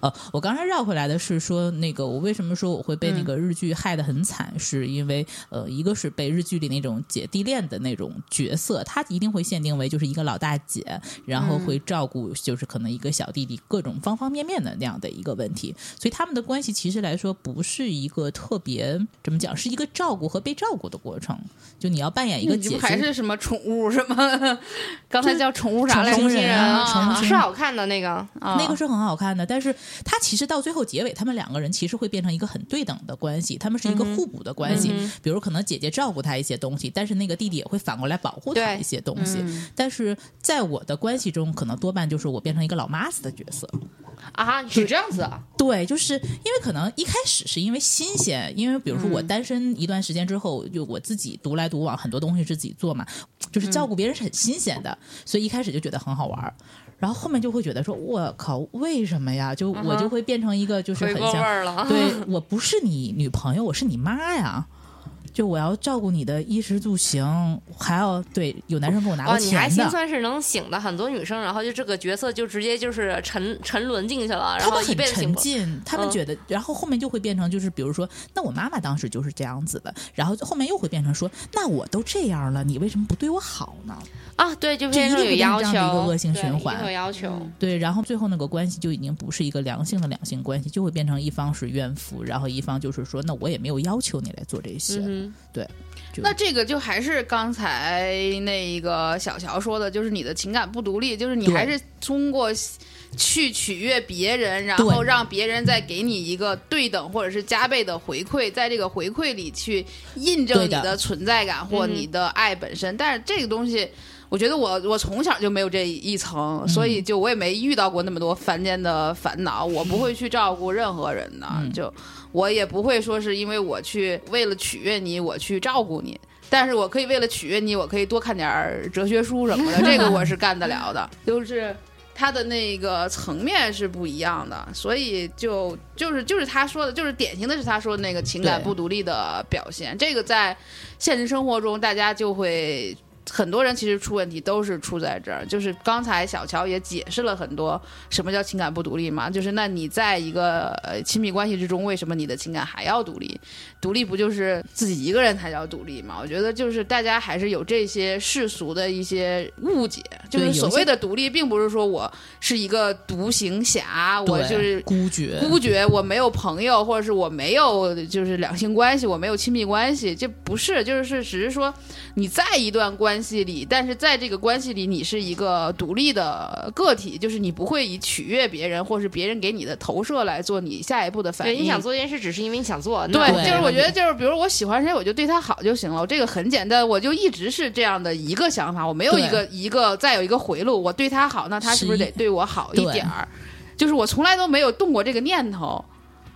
呃，我刚才绕回来的是说，那个我为什么说我会被那个日剧害得很惨，是因为呃，一个是被日剧里那种姐弟恋的那种角色，他一定会限定为就是一个老大姐，然后会照顾就是可能一个小弟弟各种方方面面的那样的一个问题，所以他们的关系其实来说不是一个特别怎么讲，是一个照顾和被照顾的过程。就你要扮演一个姐还是什么宠物什么？刚才叫宠物啥来着？宠物人啊宠物是好看的那个，啊那个是很好看的，但是他其实到最后结尾，他们两个人其实会变成一个很对等的关系，他们是一个互补的关系。嗯比如可能姐姐照顾他一些东西，但是那个弟弟也会反过来保护他一些东西。嗯但是在我的关系中，可能多半就是我变成一个老妈子的角色。啊，是这样子啊，对，就是因为可能一开始是因为新鲜，因为比如说我单身一段时间之后，就我自己独来独往，很多东西是自己做嘛，就是照顾别人是很新鲜的，所以一开始就觉得很好玩儿。然后后面就会觉得说，我靠，为什么呀？就我就会变成一个就是很像，对 我不是你女朋友，我是你妈呀。就我要照顾你的衣食住行，还要对有男生给我拿过哦，你还心算是能醒的很多女生，然后就这个角色就直接就是沉沉沦进去了，然后一他们很。沉浸，他们嗯觉得，然后后面就会变成就是，比如说，那我妈妈当时就是这样子的，然后后面又会变成说，那我都这样了，你为什么不对我好呢？啊，对，就变成有这样的一个恶性循环有要求。对，然后最后那个关系就已经不是一个良性的两性关系，就会变成一方是怨妇，然后一方就是说，那我也没有要求你来做这些，嗯就那这个就还是刚才那个小乔说的，就是你的情感不独立，就是你还是通过去取悦别人，然后让别人再给你一个对等或者是加倍的回馈，在这个回馈里去印证你的存在感或嗯你的爱本身。但是这个东西。我觉得我我从小就没有这一层，所以就我也没遇到过那么多凡间的烦恼。我不会去照顾任何人的，嗯就我也不会说是因为我去为了取悦你，我去照顾你。但是我可以为了取悦你，我可以多看点儿哲学书什么的，这个我是干得了的。就是他的那个层面是不一样的，所以就就是就是他说的，就是典型的是他说的那个情感不独立的表现。这个在现实生活中，大家就会。很多人其实出问题都是出在这儿，就是刚才小乔也解释了很多什么叫情感不独立嘛，就是那你在一个呃亲密关系之中，为什么你的情感还要独立？独立不就是自己一个人才叫独立吗？我觉得就是大家还是有这些世俗的一些误解，就是所谓的独立，并不是说我是一个独行侠，我就是孤绝，孤绝，我没有朋友，或者是我没有就是两性关系，我没有亲密关系，这不是，就是只是说你在一段关系里，但是在这个关系里，你是一个独立的个体，就是你不会以取悦别人，或是别人给你的投射来做你下一步的反应对，应。你想做这件事，只是因为你想做。对就是我觉得就是，比如我喜欢谁，我就对他好就行了。我这个很简单，我就一直是这样的一个想法，我没有一个一个再有一个回路。我对他好，那他是不是是得对我好一点儿？就是我从来都没有动过这个念头，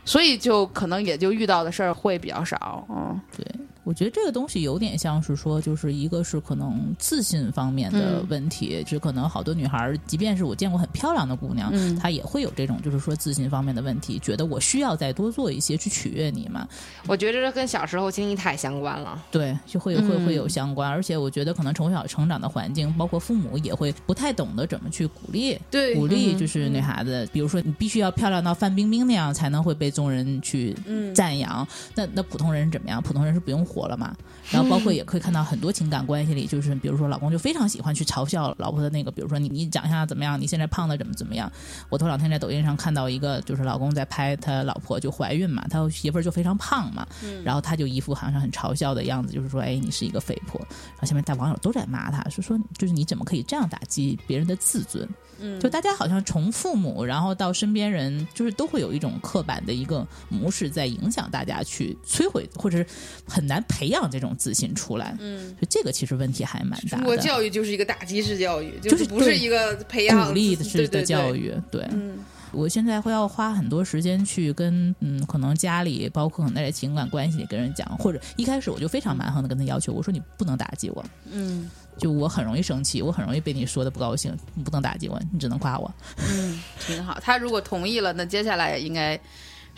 所以就可能也就遇到的事儿会比较少。嗯，对，我觉得这个东西有点像是说，就是一个是可能自信方面的嗯问题，就可能好多女孩，即便是我见过很漂亮的姑娘，嗯她也会有这种就是说自信方面的问题，觉得我需要再多做一些去取悦你嘛，我觉得这跟小时候经历太相关了。对，就会会会有嗯相关，而且我觉得可能从小成长的环境，包括父母也会不太懂得怎么去鼓励。对鼓励嗯就是女孩子，比如说你必须要漂亮到范冰冰那样，才能会被众人去嗯赞扬。那那普通人是怎么样？普通人是不用活了嘛？然后包括也可以看到很多情感关系里，就是比如说老公就非常喜欢去嘲笑老婆的那个，比如说你你长相怎么样，你现在胖的怎么怎么样。我头两天在抖音上看到一个，就是老公在拍他老婆就怀孕嘛，他媳妇儿就非常胖嘛，然后他就一副好像很嘲笑的样子，就是说，哎，你是一个肥婆。然后下面大网友都在骂他，说说就是你怎么可以这样打击别人的自尊？嗯就大家好像从父母，然后到身边人，就是都会有一种刻板的一个模式在影响大家去摧毁，或者是很难培养这种自信出来。嗯，就这个其实问题还蛮大中国。教育就是一个打击式教育，就是不是一个培养鼓励式的教育。育，对，嗯我现在会要花很多时间去跟嗯，可能家里，包括可能在情感关系里跟人讲，或者一开始我就非常蛮横的跟他要求，我说你不能打击我，嗯就我很容易生气，我很容易被你说的不高兴，你不能打击我，你只能夸我。嗯，挺好。他如果同意了，那接下来应该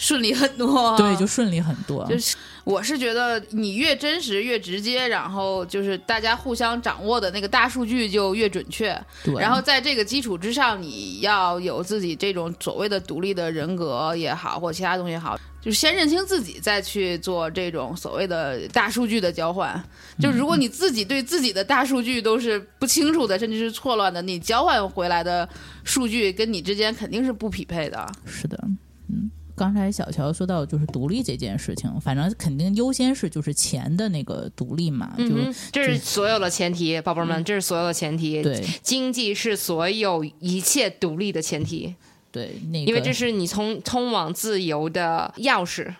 顺利很多。对，就顺利很多。就是我是觉得你越真实越直接，然后就是大家互相掌握的那个大数据就越准确。对，然后在这个基础之上，你要有自己这种所谓的独立的人格也好，或其他东西也好，就是先认清自己，再去做这种所谓的大数据的交换。就如果你自己对自己的大数据都是不清楚的，甚至是错乱的，你交换回来的数据跟你之间肯定是不匹配的。是的，嗯。刚才小乔说到就是独立这件事情，反正肯定优先是就是钱的那个独立嘛，就、嗯，这是所有的前提，宝贝儿们，这是所有的前提。对经济是所有一切独立的前提，对那个，因为这是你通通往自由的钥匙。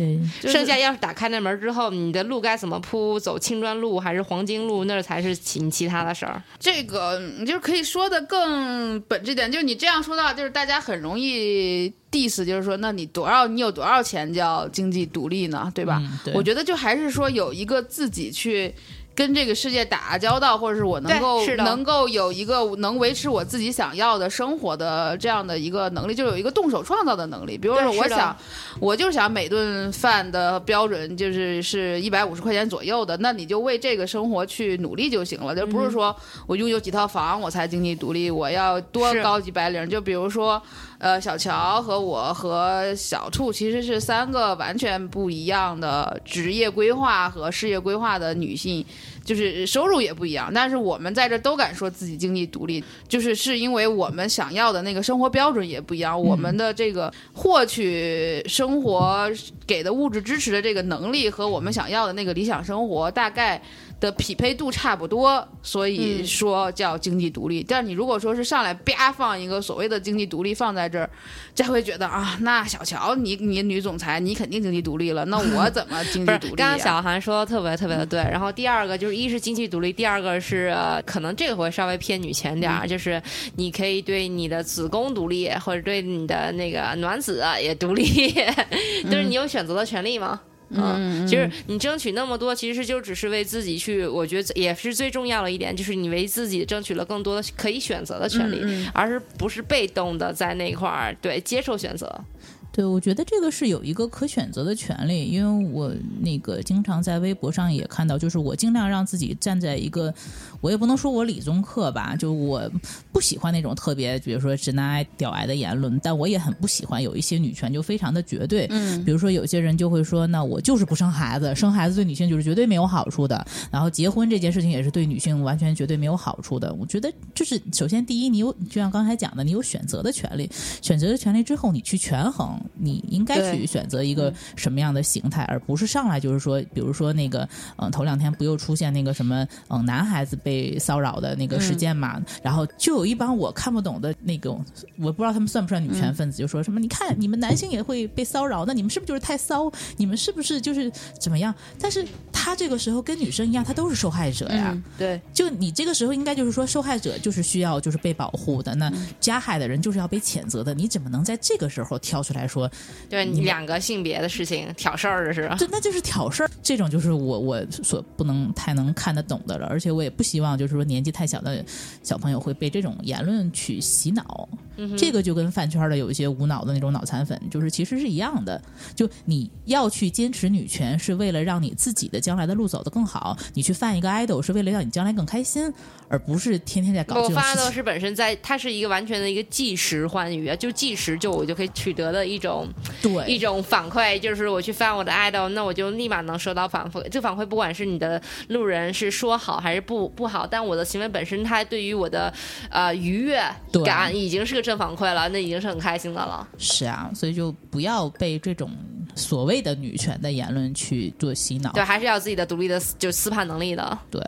对就是剩下要是打开那门之后，你的路该怎么铺，走青砖路还是黄金路，那才是其其他的事儿。这个你就是可以说的更本质点，就是你这样说到，就是大家很容易 diss，就是说，那你多少你有多少钱叫经济独立呢？对吧？嗯对我觉得就还是说有一个自己去。跟这个世界打交道，或者是我能够能够有一个能维持我自己想要的生活的这样的一个能力，就有一个动手创造的能力。比如说，我想，我就想每顿饭的标准就是是一百五十块钱左右的，那你就为这个生活去努力就行了，就不是说我拥有几套房我才经济独立，我要多高级白领。就比如说，呃，小乔和我和小兔其实是三个完全不一样的职业规划和事业规划的女性。就是收入也不一样，但是我们在这都敢说自己经济独立，就是是因为我们想要的那个生活标准也不一样，我们的这个获取生活给的物质支持的这个能力和我们想要的那个理想生活大概。的匹配度差不多，所以说叫经济独立。但是你如果说是上来啪放一个所谓的经济独立放在这儿，这会觉得啊，那小乔你你女总裁你肯定经济独立了，那我怎么经济独立？刚刚小韩说的特别特别的对。然后第二个就是一是经济独立，第二个是可能这个会稍微偏女权点儿，就是你可以对你的子宫独立，或者对你的那个卵子也独立，就是你有选择的权利吗？嗯，其实你争取那么多，其实就只是为自己去，我觉得也是最重要的一点，就是你为自己争取了更多的可以选择的权利，而是不是被动的在那块儿对接受选择。对，我觉得这个是有一个可选择的权利，因为我那个经常在微博上也看到，就是我尽量让自己站在一个，我也不能说我理中客吧，就我不喜欢那种特别，比如说直男癌、屌癌的言论，但我也很不喜欢有一些女权就非常的绝对，嗯，比如说有些人就会说，那我就是不生孩子，生孩子对女性就是绝对没有好处的，然后结婚这件事情也是对女性完全绝对没有好处的。我觉得就是首先第一，你有就像刚才讲的，你有选择的权利，选择的权利之后，你去权衡。你应该去选择一个什么样的形态，而不是上来就是说，比如说那个，嗯，头两天不又出现那个什么，嗯，男孩子被骚扰的那个事件嘛？然后就有一帮我看不懂的那种，我不知道他们算不算女权分子，就说什么，你看你们男性也会被骚扰，那你们是不是就是太骚？你们是不是就是怎么样？但是他这个时候跟女生一样，他都是受害者呀。对，就你这个时候应该就是说，受害者就是需要就是被保护的，那加害的人就是要被谴责的。你怎么能在这个时候跳出来说？对你两个性别的事情挑事儿的是，对，那就是挑事儿。这种就是我我所不能太能看得懂的了，而且我也不希望就是说年纪太小的小朋友会被这种言论去洗脑。这个就跟饭圈的有一些无脑的那种脑残粉，就是其实是一样的。就你要去坚持女权，是为了让你自己的将来的路走得更好；你去犯一个 idol，是为了让你将来更开心，而不是天天在搞这种事情。是本身在，它是一个完全的一个即时欢愉啊，就即时就我就可以取得的一种。对一种反馈，就是我去翻我的 idol，那我就立马能收到反馈。这反馈不管是你的路人是说好还是不不好，但我的行为本身，它对于我的呃愉悦感已经是个正反馈了，那已经是很开心的了。是啊，所以就不要被这种所谓的女权的言论去做洗脑。对，还是要自己的独立的就思判能力的。对，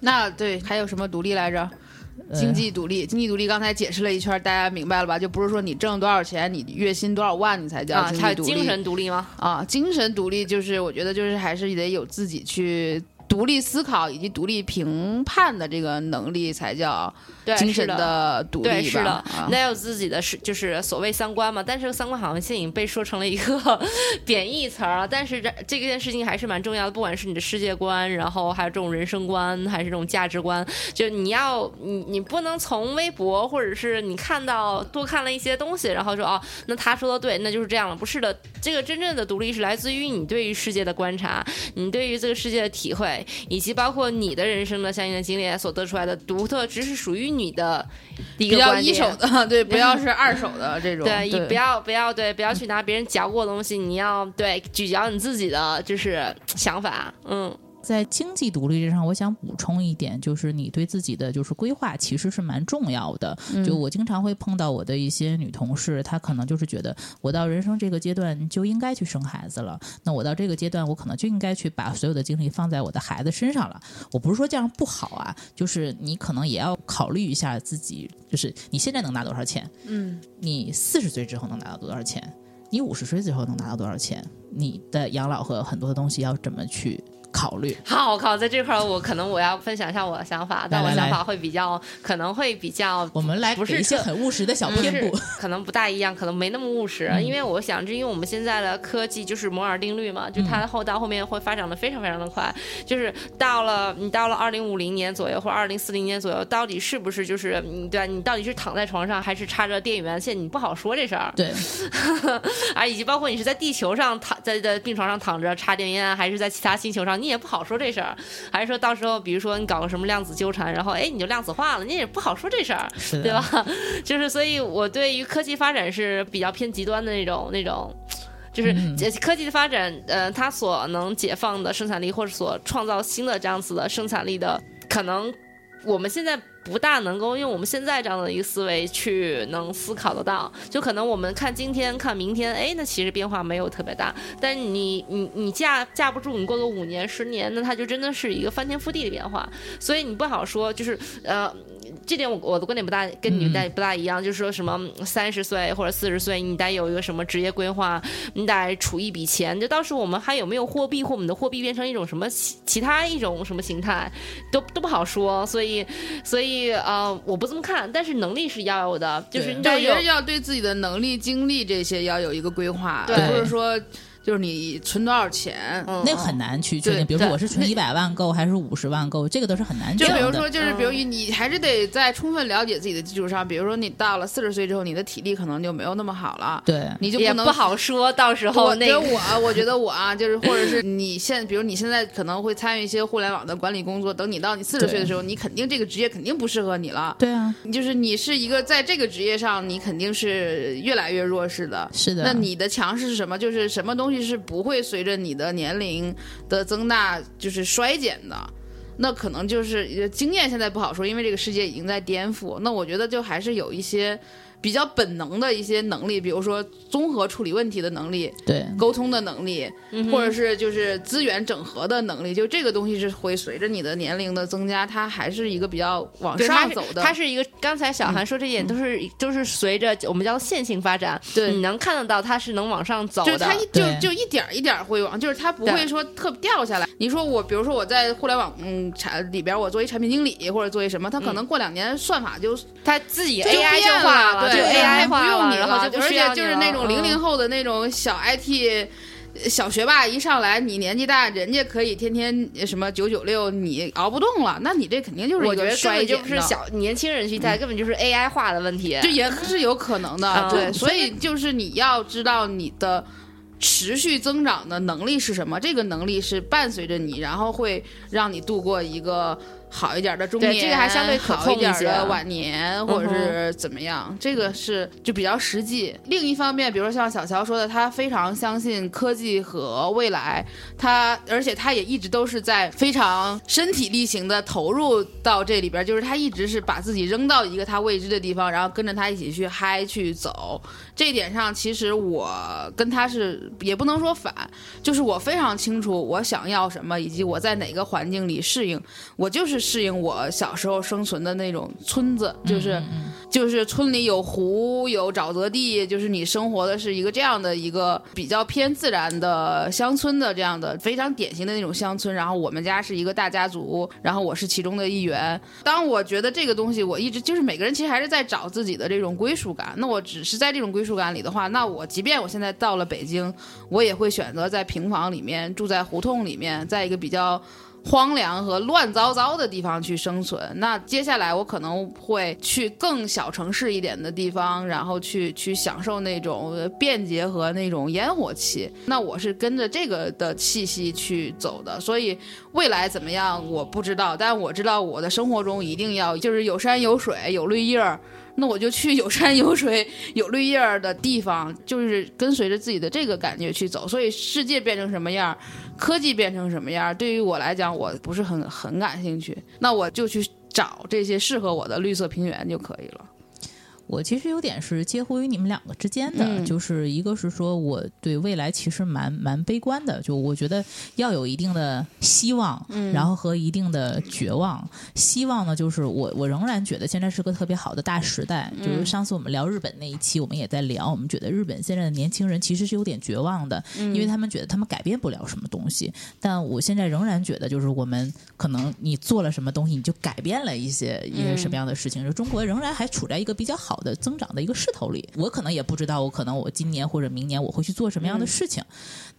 那对还有什么独立来着？经济独立，经济独立，刚才解释了一圈，大家明白了吧？就不是说你挣多少钱，你月薪多少万，你才叫经济独立。精神独立吗？啊，精神独立就是我觉得就是还是得有自己去独立思考以及独立评判的这个能力，才叫。精神的独立对，是的，那有自己的是就是所谓三观嘛，但是三观好像现在已经被说成了一个贬义词儿了。但是这这件事情还是蛮重要的，不管是你的世界观，然后还有这种人生观，还是这种价值观，就你要你你不能从微博或者是你看到多看了一些东西，然后说哦，那他说的对，那就是这样了。不是的，这个真正的独立是来自于你对于世界的观察，你对于这个世界的体会，以及包括你的人生的相应的经历所得出来的独特，只是属于。你的比较一手的，对，不要是二手的这 种，对，不要不要对，不要去拿别人嚼过的东西，你要对咀嚼你自己的就是想法，嗯。在经济独立之上，我想补充一点，就是你对自己的就是规划其实是蛮重要的。就我经常会碰到我的一些女同事，她可能就是觉得我到人生这个阶段就应该去生孩子了。那我到这个阶段，我可能就应该去把所有的精力放在我的孩子身上了。我不是说这样不好啊，就是你可能也要考虑一下自己，就是你现在能拿多少钱？嗯，你四十岁之后能拿到多少钱？你五十岁之后能拿到多少钱？你的养老和很多的东西要怎么去？考虑。好，我靠，在这块儿我可能我要分享一下我的想法，但我想法会比较可能会比较我们来不是一些很务实的小偏不，可能不大一样，可能没那么务实，因为我想，因为我们现在的科技就是摩尔定律嘛，就它后到后面会发展的非常非常的快，就是到了你到了二零五零年左右或者二零四零年左右，到底是不是就是你对你到底是躺在床上还是插着电源线，你不好说这事儿。对，啊，以及包括你是在地球上躺在在病床上躺着插电源，还是在其他星球上。你也不好说这事儿，还是说到时候，比如说你搞个什么量子纠缠，然后哎你就量子化了，你也不好说这事儿，对吧？就是所以，我对于科技发展是比较偏极端的那种那种。就是科技的发展，呃，它所能解放的生产力，或者所创造新的这样子的生产力的，可能我们现在不大能够用我们现在这样的一个思维去能思考得到。就可能我们看今天看明天，哎，那其实变化没有特别大。但你你你架架不住，你过个五年十年，那它就真的是一个翻天覆地的变化。所以你不好说，就是呃。这点我我的观点不大跟你们大不大一样，就是说什么三十岁或者四十岁，你得有一个什么职业规划，你得储一笔钱，就到时候我们还有没有货币，或我们的货币变成一种什么其其他一种什么形态，都都不好说。所以所以呃，我不这么看，但是能力是要有的，就是对你得有就我觉得要对自己的能力、精力这些要有一个规划，对。而不是说就是你存多少钱。嗯那个很难去确定。比如说，我是存一百万够还是五十万够，这个都是很难讲的。就比如说，就是嗯比如你还是得在充分了解自己的基础上，比如说你到了四十岁之后，你的体力可能就没有那么好了，对，你就不能不好说，到时候我那个我，我觉得我啊，就是或者是 你现，比如你现在可能会参与一些互联网的管理工作，等你到你四十岁的时候，你肯定这个职业肯定不适合你了。对啊，就是你是一个在这个职业上，你肯定是越来越弱势的。是的。那你的强势是什么？就是什么东西是不会随着你的年龄的增大就是衰减的。那可能就是经验现在不好说，因为这个世界已经在颠覆。那我觉得就还是有一些比较本能的一些能力，比如说综合处理问题的能力、对沟通的能力，嗯或者是就是资源整合的能力。就这个东西是会随着你的年龄的增加，它还是一个比较往上走的。它是一个，刚才小韩说这点都是、都是随着我们叫线性发展，对你能看得到它是能往上走的。就是它一就就一点儿一点儿会往，就是它不会说特掉下来。你说我，比如说我在互联网嗯产里边，我做一产品经理或者做一什么，它可能过两年算法就它自己就 AI 变就化了，就 AI 不化用你了，然后就而且就是那种了零零嗯后的那种小 IT。小学霸一上来，你年纪大，人家可以天天什么九九六，你熬不动了，那你这肯定就是一个我觉得根。本就不是小年轻人心态，根本就是 AI 化的问题。这也是有可能的，嗯对，所以就是你要知道你的持续增长的能力是什么，这个能力是伴随着你，然后会让你度过一个好一点的中年，对这个还相对可好一点控一些的晚年，或者是怎么样，这个是就比较实际。另一方面，比如说像小乔说的，他非常相信科技和未来，他而且他也一直都是在非常身体力行的投入到这里边，就是他一直是把自己扔到一个他未知的地方，然后跟着他一起去嗨去走。这一点上，其实我跟他是也不能说反，就是我非常清楚我想要什么，以及我在哪个环境里适应。我就是适应我小时候生存的那种村子，就是、就是村里有湖有沼泽地，就是你生活的是一个这样的一个比较偏自然的乡村的这样的非常典型的那种乡村。然后我们家是一个大家族，然后我是其中的一员。当我觉得这个东西，我一直就是每个人其实还是在找自己的这种归属感。那我只是在这种归属感里的话，那我即便我现在到了北京，我也会选择在平房里面住在胡同里面，在一个比较。荒凉和乱糟糟的地方去生存。那接下来我可能会去更小城市一点的地方，然后去去享受那种便捷和那种烟火气。那我是跟着这个的气息去走的，所以未来怎么样我不知道，但我知道我的生活中一定要就是有山有水有绿叶儿。那我就去有山有水、有绿叶儿的地方，就是跟随着自己的这个感觉去走。所以世界变成什么样儿，科技变成什么样，对于我来讲，我不是很很感兴趣。那我就去找这些适合我的绿色平原就可以了。我其实有点是介乎于你们两个之间的，嗯就是一个是说我对未来其实蛮蛮悲观的，就我觉得要有一定的希望，嗯然后和一定的绝望。希望呢，就是我我仍然觉得现在是个特别好的大时代。嗯就是上次我们聊日本那一期，我们也在聊，我们觉得日本现在的年轻人其实是有点绝望的，嗯因为他们觉得他们改变不了什么东西。但我现在仍然觉得，就是我们可能你做了什么东西，你就改变了一些一些什么样的事情。就中国仍然还处在一个比较好的增长的一个势头里。我可能也不知道，我可能我今年或者明年我会去做什么样的事情。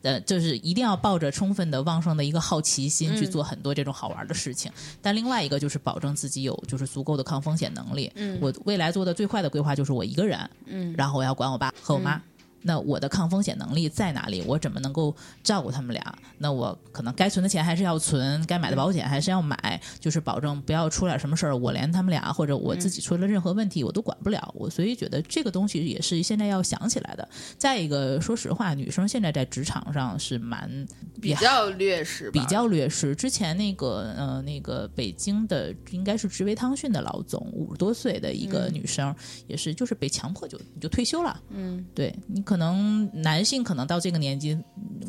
呃，就是一定要抱着充分的、旺盛的一个好奇心去做很多这种好玩的事情。但另外一个就是保证自己有就是足够的抗风险能力。嗯我未来做的最坏的规划就是我一个人，嗯然后我要管我爸和我妈。那我的抗风险能力在哪里？我怎么能够照顾他们俩？那我可能该存的钱还是要存，该买的保险还是要买，就是保证不要出点什么事儿，我连他们俩或者我自己出了任何问题我都管不了。我所以觉得这个东西也是现在要想起来的。再一个，说实话，女生现在在职场上是蛮比较劣势，比较劣势。之前那个呃，那个北京的应该是职威汤逊的老总，五十多岁的一个女生，也是就是被强迫就你就退休了。嗯，对你可可能男性可能到这个年纪，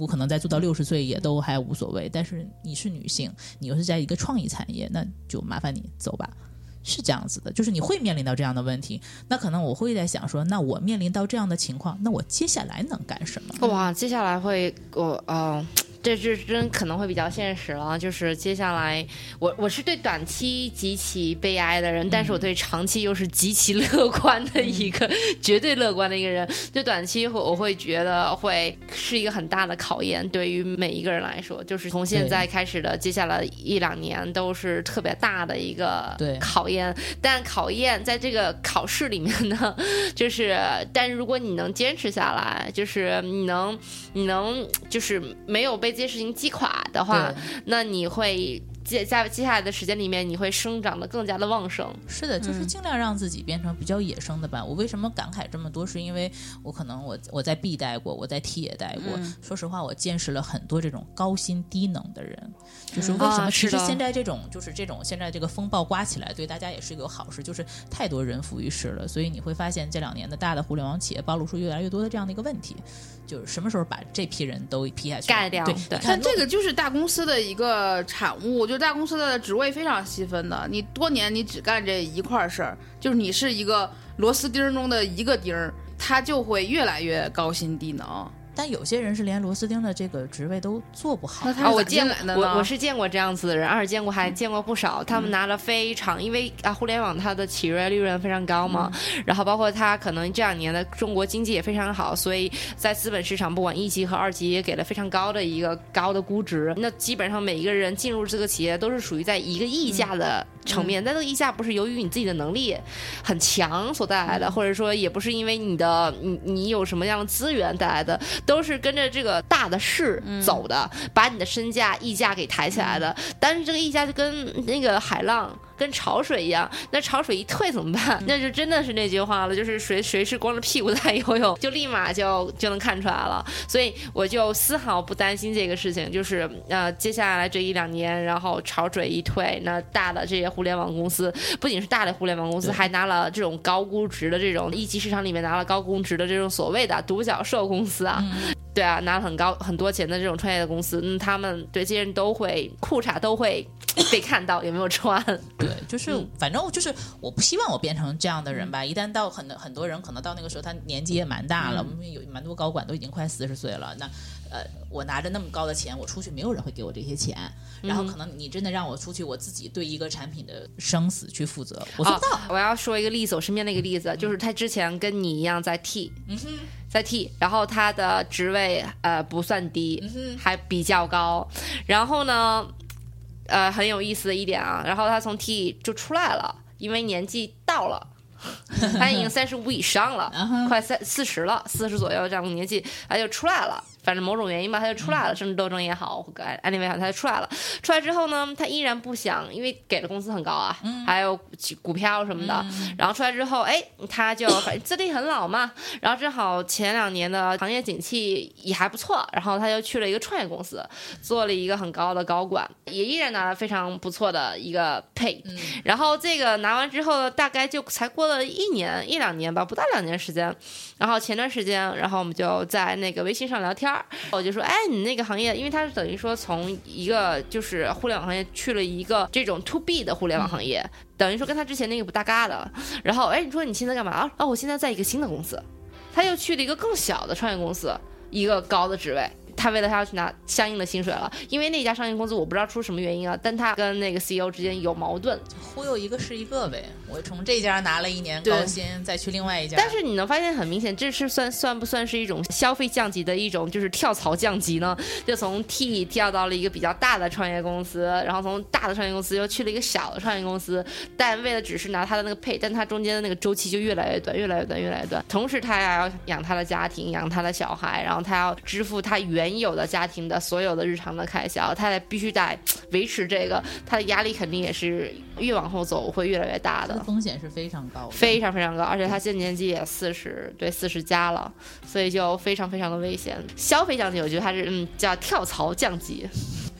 我可能再做到六十岁也都还无所谓，但是你是女性，你又是在一个创意产业，那就麻烦你走吧。是这样子的，就是你会面临到这样的问题，那可能我会在想说，那我面临到这样的情况，那我接下来能干什么？哇，接下来会我呃。这是真可能会比较现实了，就是接下来我我是对短期极其悲哀的人，但是我对长期又是极其乐观的一个绝对乐观的一个人。对短期我我会觉得会是一个很大的考验，对于每一个人来说，就是从现在开始的接下来一两年都是特别大的一个考验。但考验在这个考试里面呢，就是但如果你能坚持下来，就是你能你能就是没有被。这些事情击垮的话，那你会。接下接下来的时间里面，你会生长的更加的旺盛。是的，就是尽量让自己变成比较野生的吧。我为什么感慨这么多？是因为我可能我我在 B 待过，我在 T 也待过。说实话，我见识了很多这种高薪低能的人。就是为什么？其实现在这种就是这种现在这个风暴刮起来，对大家也是一个好事。就是太多人浮于事了，所以你会发现这两年的大的互联网企业暴露出越来越多的这样的一个问题。就是什么时候把这批人都批下去干掉？对，看这个就是大公司的一个产物。就大公司的职位非常细分的，你多年你只干这一块事儿，就是你是一个螺丝钉中的一个钉儿，它就会越来越高薪低能。但有些人是连螺丝钉的这个职位都做不好。啊，我见我我是见过这样子的人，而且见过还见过不少。他们拿了非常，因为啊，互联网它的企业利润非常高嘛，然后包括它可能这两年的中国经济也非常好，所以在资本市场不管一级和二级也给了非常高的一个高的估值。那基本上每一个人进入这个企业都是属于在一个溢价的层面，但这个溢价不是由于你自己的能力很强所带来的，或者说也不是因为你的你你有什么样的资源带来的。都是跟着这个大的势走的，把你的身价溢价给抬起来的。但是这个溢价就跟那个海浪。跟潮水一样，那潮水一退怎么办？那就真的是那句话了，就是谁谁是光着屁股在游泳，就立马就就能看出来了。所以我就丝毫不担心这个事情，就是呃，接下来这一两年，然后潮水一退，那大的这些互联网公司，不仅是大的互联网公司，还拿了这种高估值的这种一级市场里面拿了高估值的这种所谓的独角兽公司啊。对啊，拿了很高很多钱的这种创业的公司，嗯，他们对这些人都会裤衩都会 被看到有没有穿。对，就是反正就是我不希望我变成这样的人吧。一旦到很很多人可能到那个时候，他年纪也蛮大了，有蛮多高管都已经快四十岁了。那呃，我拿着那么高的钱，我出去没有人会给我这些钱。然后可能你真的让我出去，我自己对一个产品的生死去负责，我做不到。我要说一个例子，我身边的一个例子，就是他之前跟你一样在 T。在 T，然后他的职位呃不算低，还比较高。然后呢，呃很有意思的一点啊，然后他从 T 就出来了，因为年纪到了，他已经三十五以上了，快三四十了，四十左右这样的年纪，他就出来了。反正某种原因吧，他就出来了，政治斗争也好，安利也好，他就出来了。出来之后呢，他依然不想，因为给的工资很高啊，还有股票什么的。然后出来之后，哎，他就反正资历很老嘛。然后正好前两年的行业景气也还不错，然后他就去了一个创业公司，做了一个很高的高管，也依然拿了非常不错的一个 pay。然后这个拿完之后，大概就才过了一年一两年吧，不到两年时间。然后前段时间，然后我们就在那个微信上聊天。我就说，哎，你那个行业，因为他是等于说从一个就是互联网行业去了一个这种 to B 的互联网行业，等于说跟他之前那个不搭嘎的。然后，哎，你说你现在干嘛啊？啊，我现在在一个新的公司，他又去了一个更小的创业公司，一个高的职位。他为了他要去拿相应的薪水了，因为那家商业公司我不知道出什么原因啊，但他跟那个 CEO 之间有矛盾。忽悠一个是一个呗。我从这家拿了一年高薪，再去另外一家。但是你能发现很明显，这是算算不算是一种消费降级的一种就是跳槽降级呢？就从 T 跳到了一个比较大的创业公司，然后从大的创业公司又去了一个小的创业公司，但为了只是拿他的那个配，但他中间的那个周期就越来越短，越来越短，越来越短。同时，他还要养他的家庭，养他的小孩，然后他要支付他原有的家庭的所有的日常的开销，他得必须得维持这个，他的压力肯定也是越往后走会越来越大的。风险是非常高的，非常非常高，而且他现年纪也四十，对四十加了，所以就非常非常的危险。消费降级，我觉得他是嗯叫跳槽降级，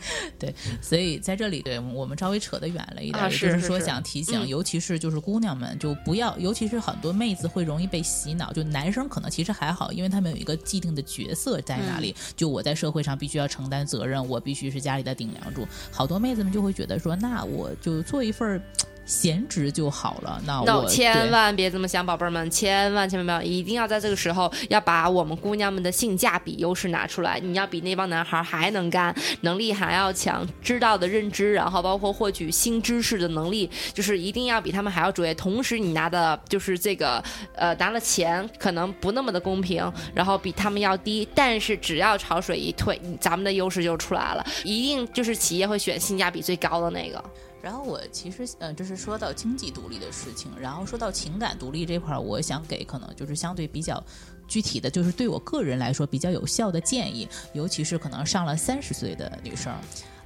所以在这里，对我们稍微扯得远了一点，啊也就是说想提醒，嗯尤其是就是姑娘们，就不要，尤其是很多妹子会容易被洗脑，就男生可能其实还好，因为他们有一个既定的角色在那里，嗯就我在社会上必须要承担责任，我必须是家里的顶梁柱。好多妹子们就会觉得说，那我就做一份儿闲职就好了，那我 no，千万别这么想，宝贝儿们，千万千万不要，一定要在这个时候要把我们姑娘们的性价比优势拿出来。你要比那帮男孩儿还能干，能力还要强，知道的认知，然后包括获取新知识的能力，就是一定要比他们还要卓越。同时，你拿的就是这个呃拿了钱可能不那么的公平，然后比他们要低，但是只要潮水一退，咱们的优势就出来了。一定就是企业会选性价比最高的那个。然后我其实呃，就是说到经济独立的事情，然后说到情感独立这块儿，我想给可能就是相对比较具体的，就是对我个人来说比较有效的建议，尤其是可能上了三十岁的女生。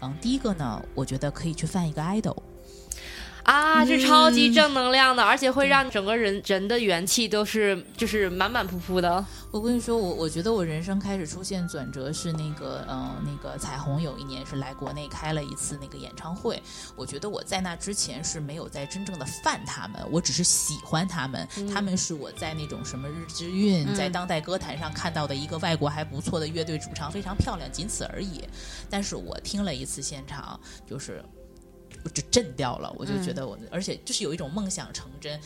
嗯，第一个呢，我觉得可以去犯一个 idol。啊，是超级正能量的，而且会让整个人人的元气都是就是满满扑扑的。我跟你说，我我觉得我人生开始出现转折是那个，嗯、那个彩虹有一年是来国内开了一次那个演唱会。我觉得我在那之前是没有在真正的犯他们，我只是喜欢他们。他们是我在那种什么日之韵，在当代歌坛上看到的一个外国还不错的乐队主唱，非常漂亮，仅此而已。但是我听了一次现场，就是我就震掉了，我就觉得我，而且就是有一种梦想成真。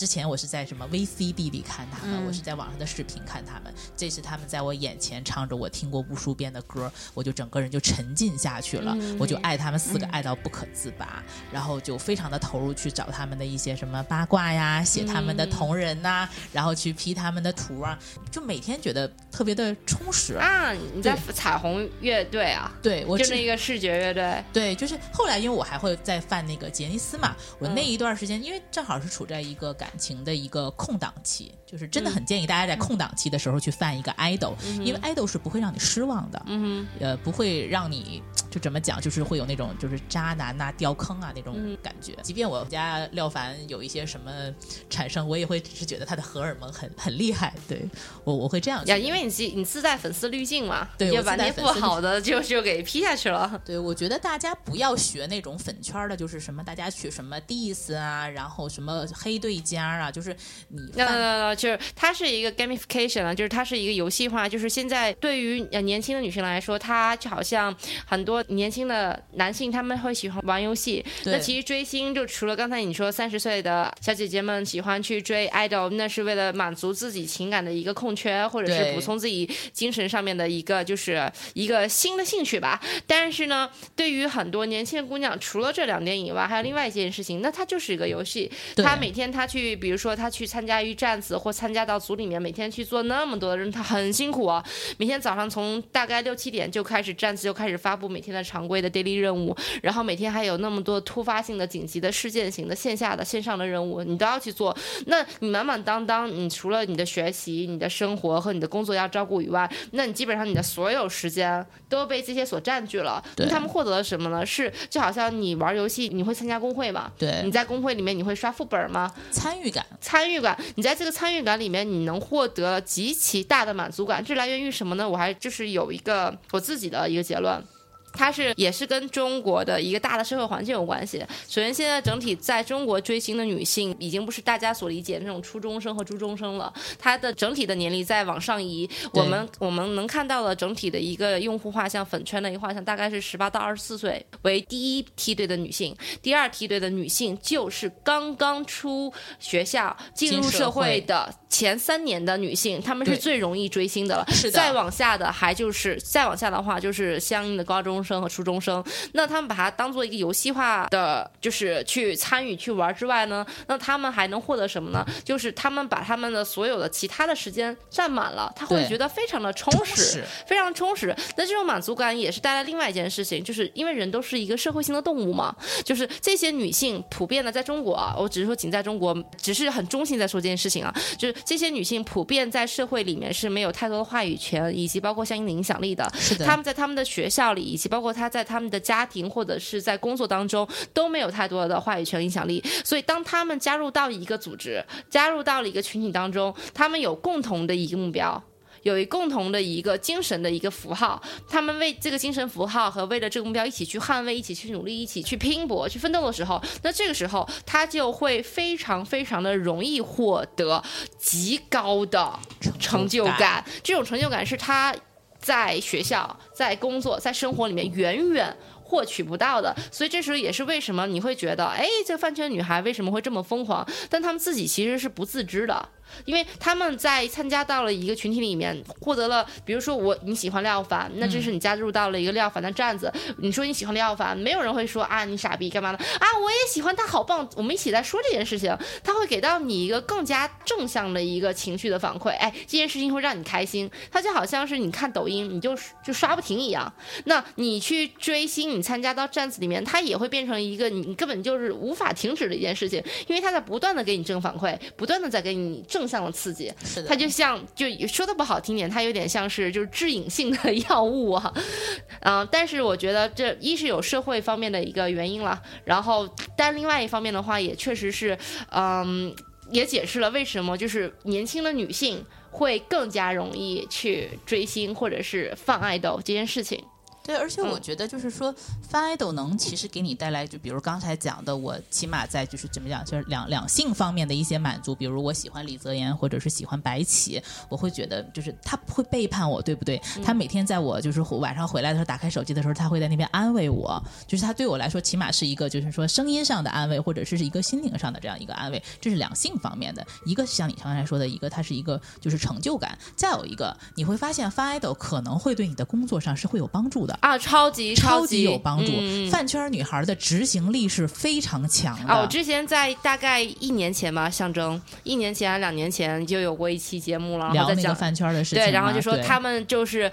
之前我是在什么 VCD 里看他们，我是在网上的视频看他们，这次他们在我眼前唱着我听过无数遍的歌，我就整个人就沉浸下去了，我就爱他们四个爱到不可自拔，然后就非常的投入去找他们的一些什么八卦呀，写他们的同人呐、然后去 P 他们的图啊，就每天觉得特别的充实。啊，你在彩虹乐队啊？对我只就那个视觉乐队，对，就是后来，因为我还会再犯那个杰尼斯嘛，我那一段时间，因为正好是处在一个感情的一个空档期，就是真的很建议大家在空档期的时候去犯一个 idol，、因为 idol 是不会让你失望的，嗯呃，不会让你就怎么讲，就是会有那种就是渣男呐、掉坑啊那种嗯感觉。即便我家廖凡有一些什么产生，我也会只是觉得他的荷尔蒙很很厉害，对我我会这样哼，呀，因为你自你自带粉丝滤镜嘛，对我把那些不好的就就给 P 下去了。对，我觉得大家不要学那种粉圈的，就是什么大家取什么 diss 啊，然后什么黑对家啊，就是你那那那就是它是一个 gamification 啊，就是它是一个游戏化，就是现在对于呃年轻的女生来说，它就好像很多年轻的男性他们会喜欢玩游戏，那其实追星就除了刚才你说三十岁的小姐姐们喜欢去追 idol，那是为了满足自己情感的一个空缺，或者是补充自己精神上面的一个就是一个新的兴趣吧。但是呢，对于很多年轻的姑娘，除了这两点以外，还有另外一件事情，那它就是一个游戏。对她每天她去，比如说她去参加一站子或参加到组里面，每天去做那么多的人，她很辛苦啊。每天早上从大概六七点就开始站子，就开始发布每天的常规的 daily 任务，然后每天还有那么多突发性的、紧急的事件型的线下的、线上的任务，你都要去做。那你满满当当，你除了你的学习、你的生活和你的工作要照顾以外，那你基本上你的所有时间都被这些所占据了。那他们获得了什么呢？是就好像你玩游戏，你会参加工会吗？对你在工会里面你会刷副本吗？参与感，参与感，你在这个参与感里面，你能获得极其大的满足感。这来源于什么呢？我还就是有一个我自己的一个结论。它是也是跟中国的一个大的社会环境有关系。首先，现在整体在中国追星的女性已经不是大家所理解的那种初中生和初中生了，她的整体的年龄在往上移。我们我们能看到的整体的一个用户画像粉圈的一个画像，大概是十八到二十四岁为第一梯队的女性，第二梯队的女性就是刚刚出学校进入社会的前三年的女性，她们是最容易追星的了。是的再往下的还就是再往下的话，就是相应的高中生和初中生。那他们把它当做一个游戏化的，就是去参与去玩之外呢，那他们还能获得什么呢？就是他们把他们的所有的其他的时间占满了，他会觉得非常的充实，非常充实。那这种满足感也是带来另外一件事情，就是因为人都是一个社会性的动物嘛，就是这些女性普遍的在中国啊，我只是说仅在中国，只是很中性在说这件事情啊，就是这些女性普遍在社会里面是没有太多的话语权，以及包括相应的影响力的。是的，他们在他们的学校里，以及包括她在他们的家庭或者是在工作当中都没有太多的话语权、影响力。所以，当他们加入到一个组织、加入到了一个群体当中，他们有共同的一个目标。有一共同的一个精神的一个符号，他们为这个精神符号和为了这个目标一起去捍卫、一起去努力、一起去拼搏、去奋斗的时候，那这个时候他就会非常非常的容易获得极高的成就感。这种成就感是他在学校、在工作、在生活里面远远。获取不到的，所以这时候也是为什么你会觉得，哎，这饭圈女孩为什么会这么疯狂？但她们自己其实是不自知的，因为他们在参加到了一个群体里面，获得了，比如说我你喜欢廖凡，那这是你加入到了一个廖凡的站子。你说你喜欢廖凡，没有人会说啊你傻逼干嘛的啊，我也喜欢他，好棒，我们一起在说这件事情，他会给到你一个更加正向的一个情绪的反馈。哎，这件事情会让你开心，他就好像是你看抖音你就就刷不停一样。那你去追星，你参加到站子里面，它也会变成一个你根本就是无法停止的一件事情，因为它在不断的给你正反馈，不断的在给你正向的刺激。是的，它就像就说的不好听点，它有点像是就是致瘾性的药物啊，嗯、但是我觉得这一是有社会方面的一个原因了，然后但另外一方面的话，也确实是，嗯，也解释了为什么就是年轻的女性会更加容易去追星或者是放爱豆这件事情。对，而且我嗯觉得就是说，fan idol 能其实给你带来，就比如刚才讲的，我起码在就是怎么讲，就是两两性方面的一些满足。比如我喜欢李泽言，或者是喜欢白起，我会觉得就是他不会背叛我，对不对？他每天在我就是晚上回来的时候，打开手机的时候，他会在那边安慰我，就是他对我来说起码是一个就是说声音上的安慰，或者是一个心灵上的这样一个安慰，这是两性方面的。一个像你刚才说的，一个它是一个就是成就感，再有一个你会发现 fan idol 可能会对你的工作上是会有帮助的。啊，超级超级级有帮助。饭圈女孩的执行力是非常强的。啊，我之前在大概一年前吧，象征一年前、两年前就有过一期节目了，然聊后在讲那个饭圈的事情，对，然后就说他们就是，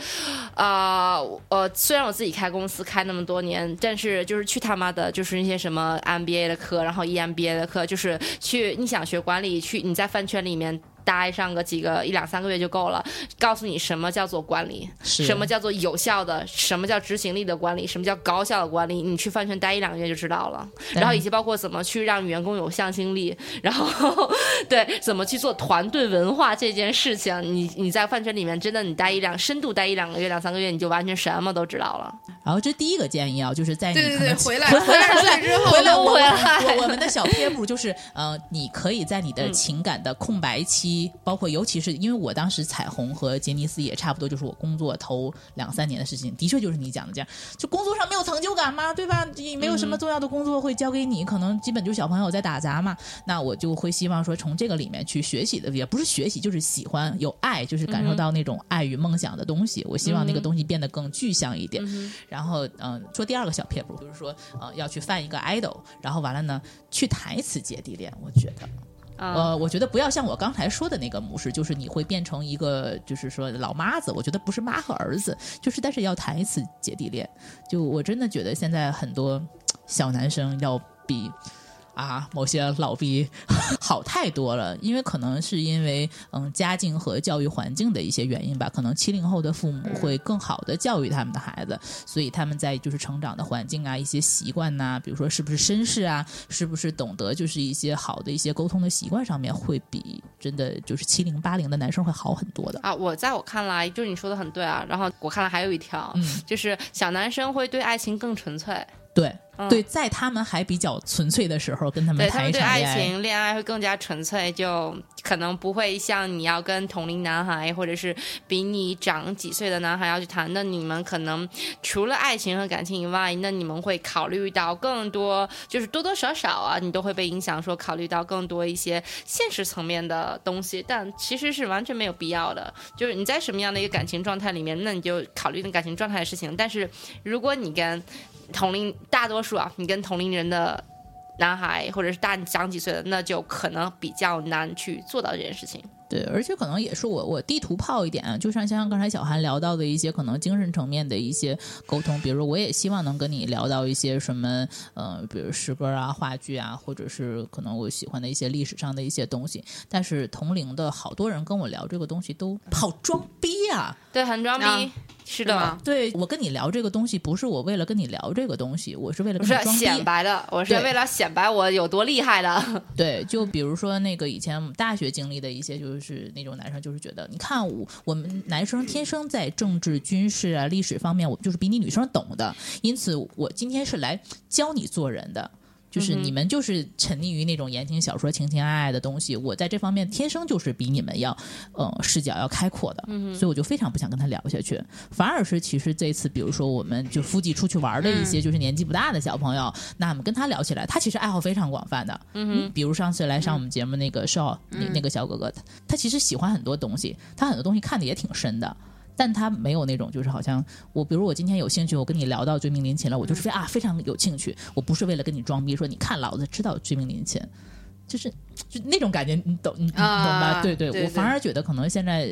呃呃，虽然我自己开公司开那么多年，但是就是去他妈的，就是那些什么 MBA 的课，然后 EMBA 的课，就是去你想学管理，去你在饭圈里面。待上个几个一两三个月就够了，告诉你什么叫做管理，什么叫做有效的，什么叫执行力的管理，什么叫高效的管理，你去饭圈待一两个月就知道了。然后以及包括怎么去让员工有向心力，然后对怎么去做团队文化这件事情，你你在饭圈里面真的你待一两深度待一两个月两三个月，你就完全什么都知道了。然后这第一个建议啊，就是在你对对对，可能回来回来 之后，回来，我回来我我们的小撇步就是，呃，你可以在你的嗯情感的空白期，包括尤其是因为我当时彩虹和杰尼斯也差不多，就是我工作头两三年的事情，的确就是你讲的这样，就工作上没有成就感嘛，对吧？你没有什么重要的工作会交给你，可能基本就是小朋友在打杂嘛，那我就会希望说从这个里面去学习的，也不是学习，就是喜欢有爱，就是感受到那种爱与梦想的东西。我希望那个东西变得更具象一点。然后嗯、呃说第二个小撇步，就是说呃要去犯一个 idol，然后完了呢去台词姐弟恋，我觉得。呃，我觉得不要像我刚才说的那个模式，就是你会变成一个，就是说老妈子。我觉得不是妈和儿子，就是但是要谈一次姐弟恋。就我真的觉得现在很多小男生要比啊，某些老逼 好太多了。因为可能是因为嗯家境和教育环境的一些原因吧，可能七零后的父母会更好的教育他们的孩子，所以他们在就是成长的环境啊、一些习惯呐、比如说是不是绅士啊，是不是懂得就是一些好的一些沟通的习惯上面，会比真的就是七零八零的男生会好很多的。啊，我在我看来，就是你说的很对啊。然后我看来还有一条，嗯，就是小男生会对爱情更纯粹，对、嗯对，在他们还比较纯粹的时候，跟他们谈一场恋爱。情、恋爱会更加纯粹，就可能不会像你要跟同龄男孩或者是比你长几岁的男孩要去谈。那你们可能除了爱情和感情以外，那你们会考虑到更多，就是多多少少啊，你都会被影响，说考虑到更多一些现实层面的东西，但其实是完全没有必要的。就是你在什么样的一个感情状态里面，那你就考虑那感情状态的事情。但是如果你跟同龄大多数啊，你跟同龄人的男孩或者是大你长几岁的，那就可能比较难去做到这件事情。对，而且可能也是我我地图炮一点啊，就像像刚才小韩聊到的一些可能精神层面的一些沟通，比如说我也希望能跟你聊到一些什么，呃，比如诗歌啊、话剧啊，或者是可能我喜欢的一些历史上的一些东西。但是同龄的好多人跟我聊这个东西都好装逼啊！对，很装逼，啊是的吗，对我跟你聊这个东西，不是我为了跟你聊这个东西，我是为了不是跟你装。显摆的，我是为了显摆我有多厉害的。对，就比如说那个以前我们大学经历的一些，就是那种男生就是觉得，你看我我们男生天生在政治、军事啊、历史方面，我们就是比你女生懂的，因此我今天是来教你做人的。就是你们就是沉溺于那种言情小说、情情爱爱的东西，我在这方面天生就是比你们要，呃，视角要开阔的，所以我就非常不想跟他聊下去。反而是其实这次，比如说我们就夫妻出去玩的一些就是年纪不大的小朋友，那我们跟他聊起来，他其实爱好非常广泛的，嗯，比如上次来上我们节目那个少、那那个小哥哥，他他其实喜欢很多东西，他很多东西看的也挺深的。但他没有那种，就是好像我，比如我今天有兴趣，我跟你聊到追名林琴了，我就是非啊非常有兴趣，我不是为了跟你装逼，说你看老子知道追名林琴，就是就那种感觉，你懂你你懂吧？啊对对，我反而觉得可能现在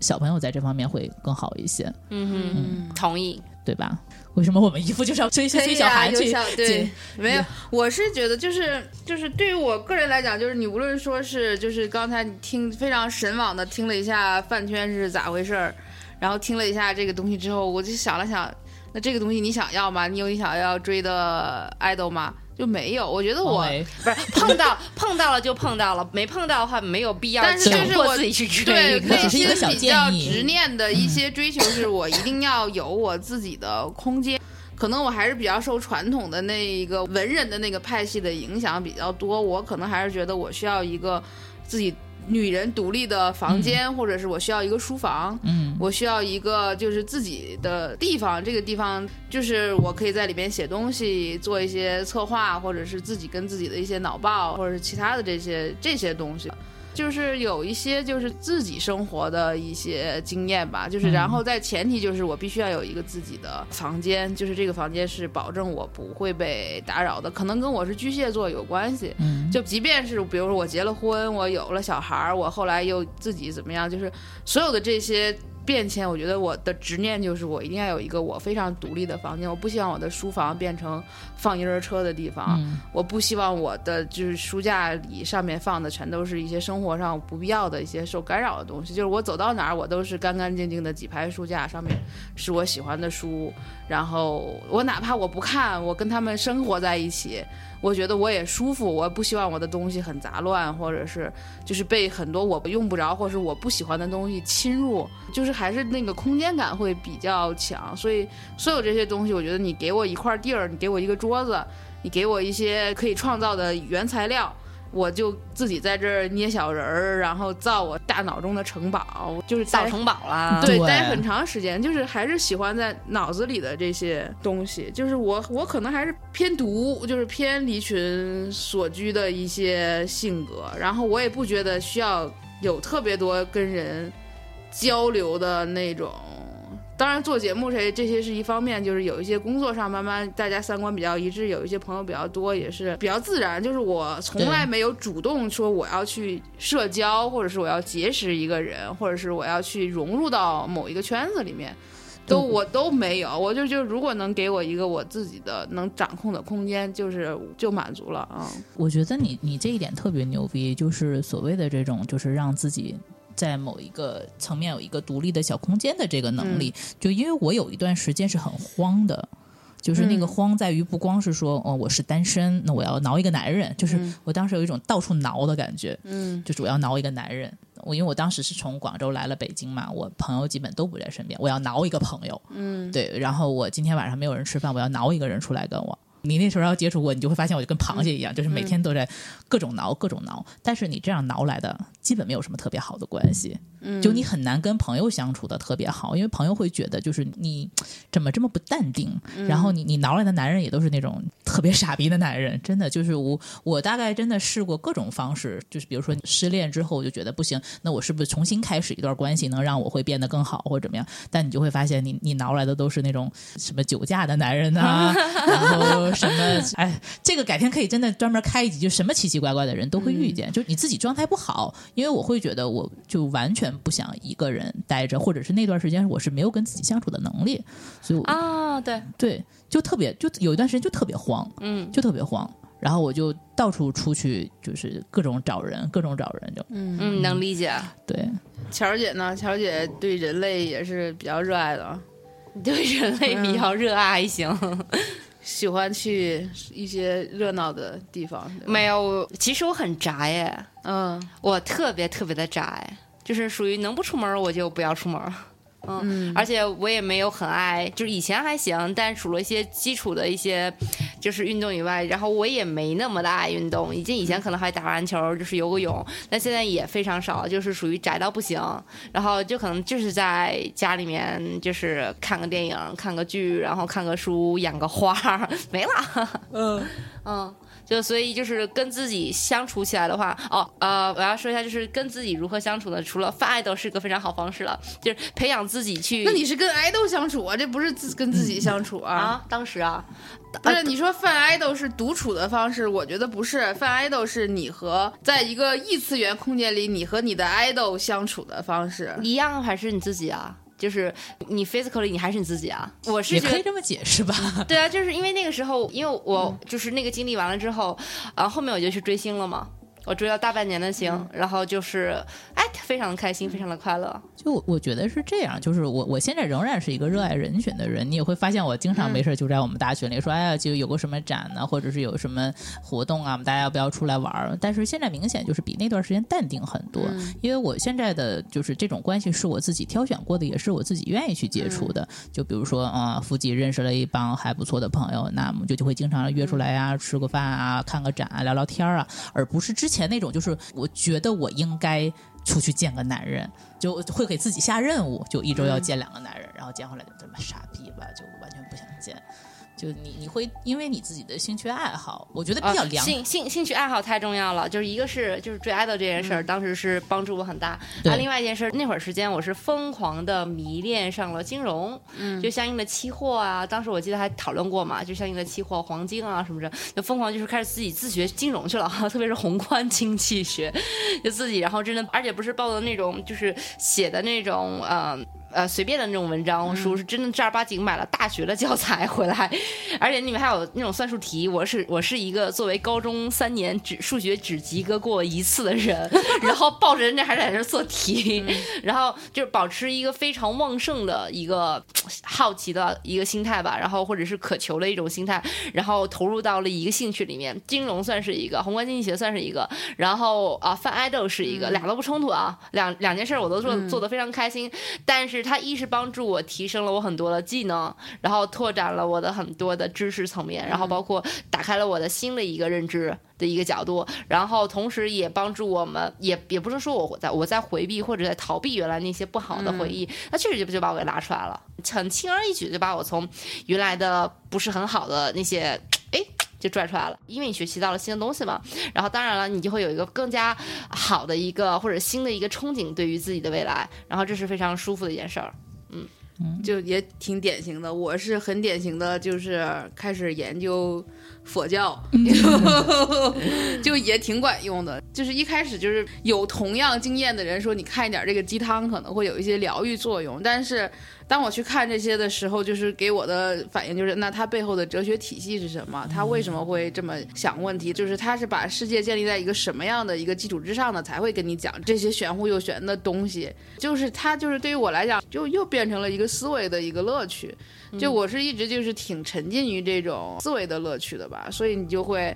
小朋友在这方面会更好一些，嗯嗯，同意。对吧？为什么我们一副就是要追可以啊追小孩去对，没有，我是觉得就是就是对于我个人来讲，就是你无论说是就是刚才你听非常神往的听了一下饭圈是咋回事儿，然后听了一下这个东西之后，我就想了想，那这个东西你想要吗？你有你想要追的 idol 吗？就没有。我觉得我不是碰到 碰到了就碰到了，没碰到的话没有必要但是强就是我迫自己去追对内心比较执念的一些追求，是我一定要有我自己的空间。可能我还是比较受传统的那一个文人的那个派系的影响比较多，我可能还是觉得我需要一个自己女人独立的房间，或者是我需要一个书房。嗯，我需要一个就是自己的地方，这个地方就是我可以在里边写东西，做一些策划，或者是自己跟自己的一些脑报，或者是其他的这些这些东西。就是有一些就是自己生活的一些经验吧，就是嗯。然后在前提就是我必须要有一个自己的房间，就是这个房间是保证我不会被打扰的，可能跟我是巨蟹座有关系，嗯。就即便是比如说我结了婚，我有了小孩儿，我后来又自己怎么样，就是所有的这些变迁，我觉得我的执念就是我一定要有一个我非常独立的房间，我不希望我的书房变成放婴儿车的地方，嗯我不希望我的就是书架里上面放的全都是一些生活上不必要的一些受干扰的东西，就是我走到哪儿我都是干干净净的几排书架，上面是我喜欢的书，然后我哪怕我不看，我跟他们生活在一起。我觉得我也舒服，我不希望我的东西很杂乱，或者是就是被很多我用不着或者是我不喜欢的东西侵入，就是还是那个空间感会比较强。所以所有这些东西，我觉得你给我一块地儿，你给我一个桌子，你给我一些可以创造的原材料。我就自己在这儿捏小人儿，然后造我大脑中的城堡，就是待造城堡啦，对对待很长时间，就是还是喜欢在脑子里的这些东西。就是我我可能还是偏独，就是偏离群所居的一些性格，然后我也不觉得需要有特别多跟人交流的那种。当然，做节目这这些是一方面，就是有一些工作上慢慢大家三观比较一致，有一些朋友比较多，也是比较自然。就是我从来没有主动说我要去社交，或者是我要结识一个人，或者是我要去融入到某一个圈子里面。都我都没有，我就就如果能给我一个我自己的能掌控的空间，就是就满足了啊。我觉得你你这一点特别牛逼，就是所谓的这种，就是让自己在某一个层面有一个独立的小空间的这个能力。就因为我有一段时间是很慌的，就是那个嗯慌在于不光是说哦我是单身，那我要挠一个男人，就是嗯我当时有一种到处挠的感觉，嗯就是我要挠一个男人。我因为我当时是从广州来了北京嘛，我朋友基本都不在身边，我要挠一个朋友。嗯，对，然后我今天晚上没有人吃饭，我要挠一个人出来跟我。你那时候要接触我，你就会发现我就跟螃蟹一样，就是每天都在各种挠、各种挠。但是你这样挠来的，基本没有什么特别好的关系。嗯就你很难跟朋友相处的特别好，因为朋友会觉得就是你 怎么这么不淡定，然后你你挠来的男人也都是那种特别傻逼的男人，真的就是我我大概真的试过各种方式，就是比如说失恋之后我就觉得不行，那我是不是重新开始一段关系能让我会变得更好或者怎么样？但你就会发现你你挠来的都是那种什么酒驾的男人呐、然后什么哎，这个改天可以真的专门开一集，就什么奇奇怪怪的人都会遇见，就你自己状态不好，因为我会觉得我就完全不想一个人待着，或者是那段时间我是没有跟自己相处的能力，所以我、啊，对，对就特别就有一段时间就特别慌，嗯，就特别慌。然后我就到处出去，就是各种找人，各种找人，就嗯，能理解。对，乔姐呢？乔姐对人类也是比较热爱的，对人类比较热爱，行。喜欢去一些热闹的地方。没有，其实我很宅耶，嗯我特别特别的宅，就是属于能不出门我就不要出门。嗯，嗯而且我也没有很爱，就是以前还行，但除了一些基础的一些就是运动以外，然后我也没那么的爱运动。以前以前可能还打篮球，就是游个泳，但现在也非常少，就是属于宅到不行。然后就可能就是在家里面，就是看个电影、看个剧，然后看个书、养个花儿，没了。嗯 嗯，就所以就是跟自己相处起来的话，哦，呃，我要说一下，就是跟自己如何相处呢？除了饭爱豆是个非常好方式了，就是培养自己去。那你是跟爱豆相处啊？这不是自跟自己相处啊？啊，当时啊，不是，你说泛爱豆是独处的方式，我觉得不是。泛爱豆是你和在一个异次元空间里，你和你的爱豆相处的方式。一样还是你自己啊？就是你 physically 你还是你自己啊？我是觉得也可以这么解释吧。对啊，就是因为那个时候，因为我就是那个经历完了之后，啊，后面我就去追星了嘛。我追了大半年的星，然后就是哎，非常的开心，非常的快乐。就我我觉得是这样，就是我我现在仍然是一个热爱人群的人，你也会发现我经常没事就在我们大群里说，哎呀，就有个什么展呢，或者是有什么活动啊，我们大家要不要出来玩儿？但是现在明显就是比那段时间淡定很多，因为我现在的就是这种关系是我自己挑选过的，也是我自己愿意去接触的。就比如说，啊、附近认识了一帮还不错的朋友，那我们就就会经常约出来呀、吃个饭啊，看个展啊，聊聊天儿啊，而不是之前那种就是我觉得我应该。出去见个男人，就会给自己下任务，就一周要见两个男人，然后见回来就这么傻逼吧，就。就你你会因为你自己的兴趣爱好，我觉得比较良。啊兴兴兴趣爱好太重要了，就是一个是就是追 idol 这件事儿，当时是帮助我很大。对啊，另外一件事儿，那会儿时间我是疯狂的迷恋上了金融，嗯，就相应的期货啊，当时我记得还讨论过嘛，就相应的期货、黄金啊什么的，就疯狂就是开始自己自学金融去了，特别是宏观经济学，就自己，然后真的，而且不是报的那种就是写的那种呃。呃，随便的那种文章书是真的正儿八经买了大学的教材回来，而且里面还有那种算术题。我是我是一个作为高中三年只数学只及格过一次的人，然后抱着人家还在那做题，然后就是保持一个非常旺盛的一个好奇的一个心态吧，然后或者是渴求的一种心态，然后投入到了一个兴趣里面。金融算是一个，宏观经济学算是一个，然后啊，泛爱豆是一个，俩都不冲突啊，两两件事儿我都做做的非常开心，但是它一是帮助我提升了我很多的技能，然后拓展了我的很多的知识层面，然后包括打开了我的新的一个认知的一个角度，然后同时也帮助我们，也也不是说我在我在回避或者在逃避原来那些不好的回忆，那确实就就把我给拉出来了，很轻而易举就把我从原来的不是很好的那些哎。就拽出来了，因为你学习到了新的东西嘛，然后当然了，你就会有一个更加好的一个或者新的一个憧憬对于自己的未来，然后这是非常舒服的一件事儿。嗯就也挺典型的。我是很典型的，就是开始研究佛教，就也挺管用的。就是一开始就是有同样经验的人说，你看一点这个鸡汤可能会有一些疗愈作用。但是当我去看这些的时候，就是给我的反应就是，那他背后的哲学体系是什么？他为什么会这么想问题？就是他是把世界建立在一个什么样的一个基础之上呢？才会跟你讲这些玄乎又玄的东西。就是他就是对于我来讲，就又变成了一个思维的一个乐趣。就我是一直就是挺沉浸于这种思维的乐趣的吧，所以你就会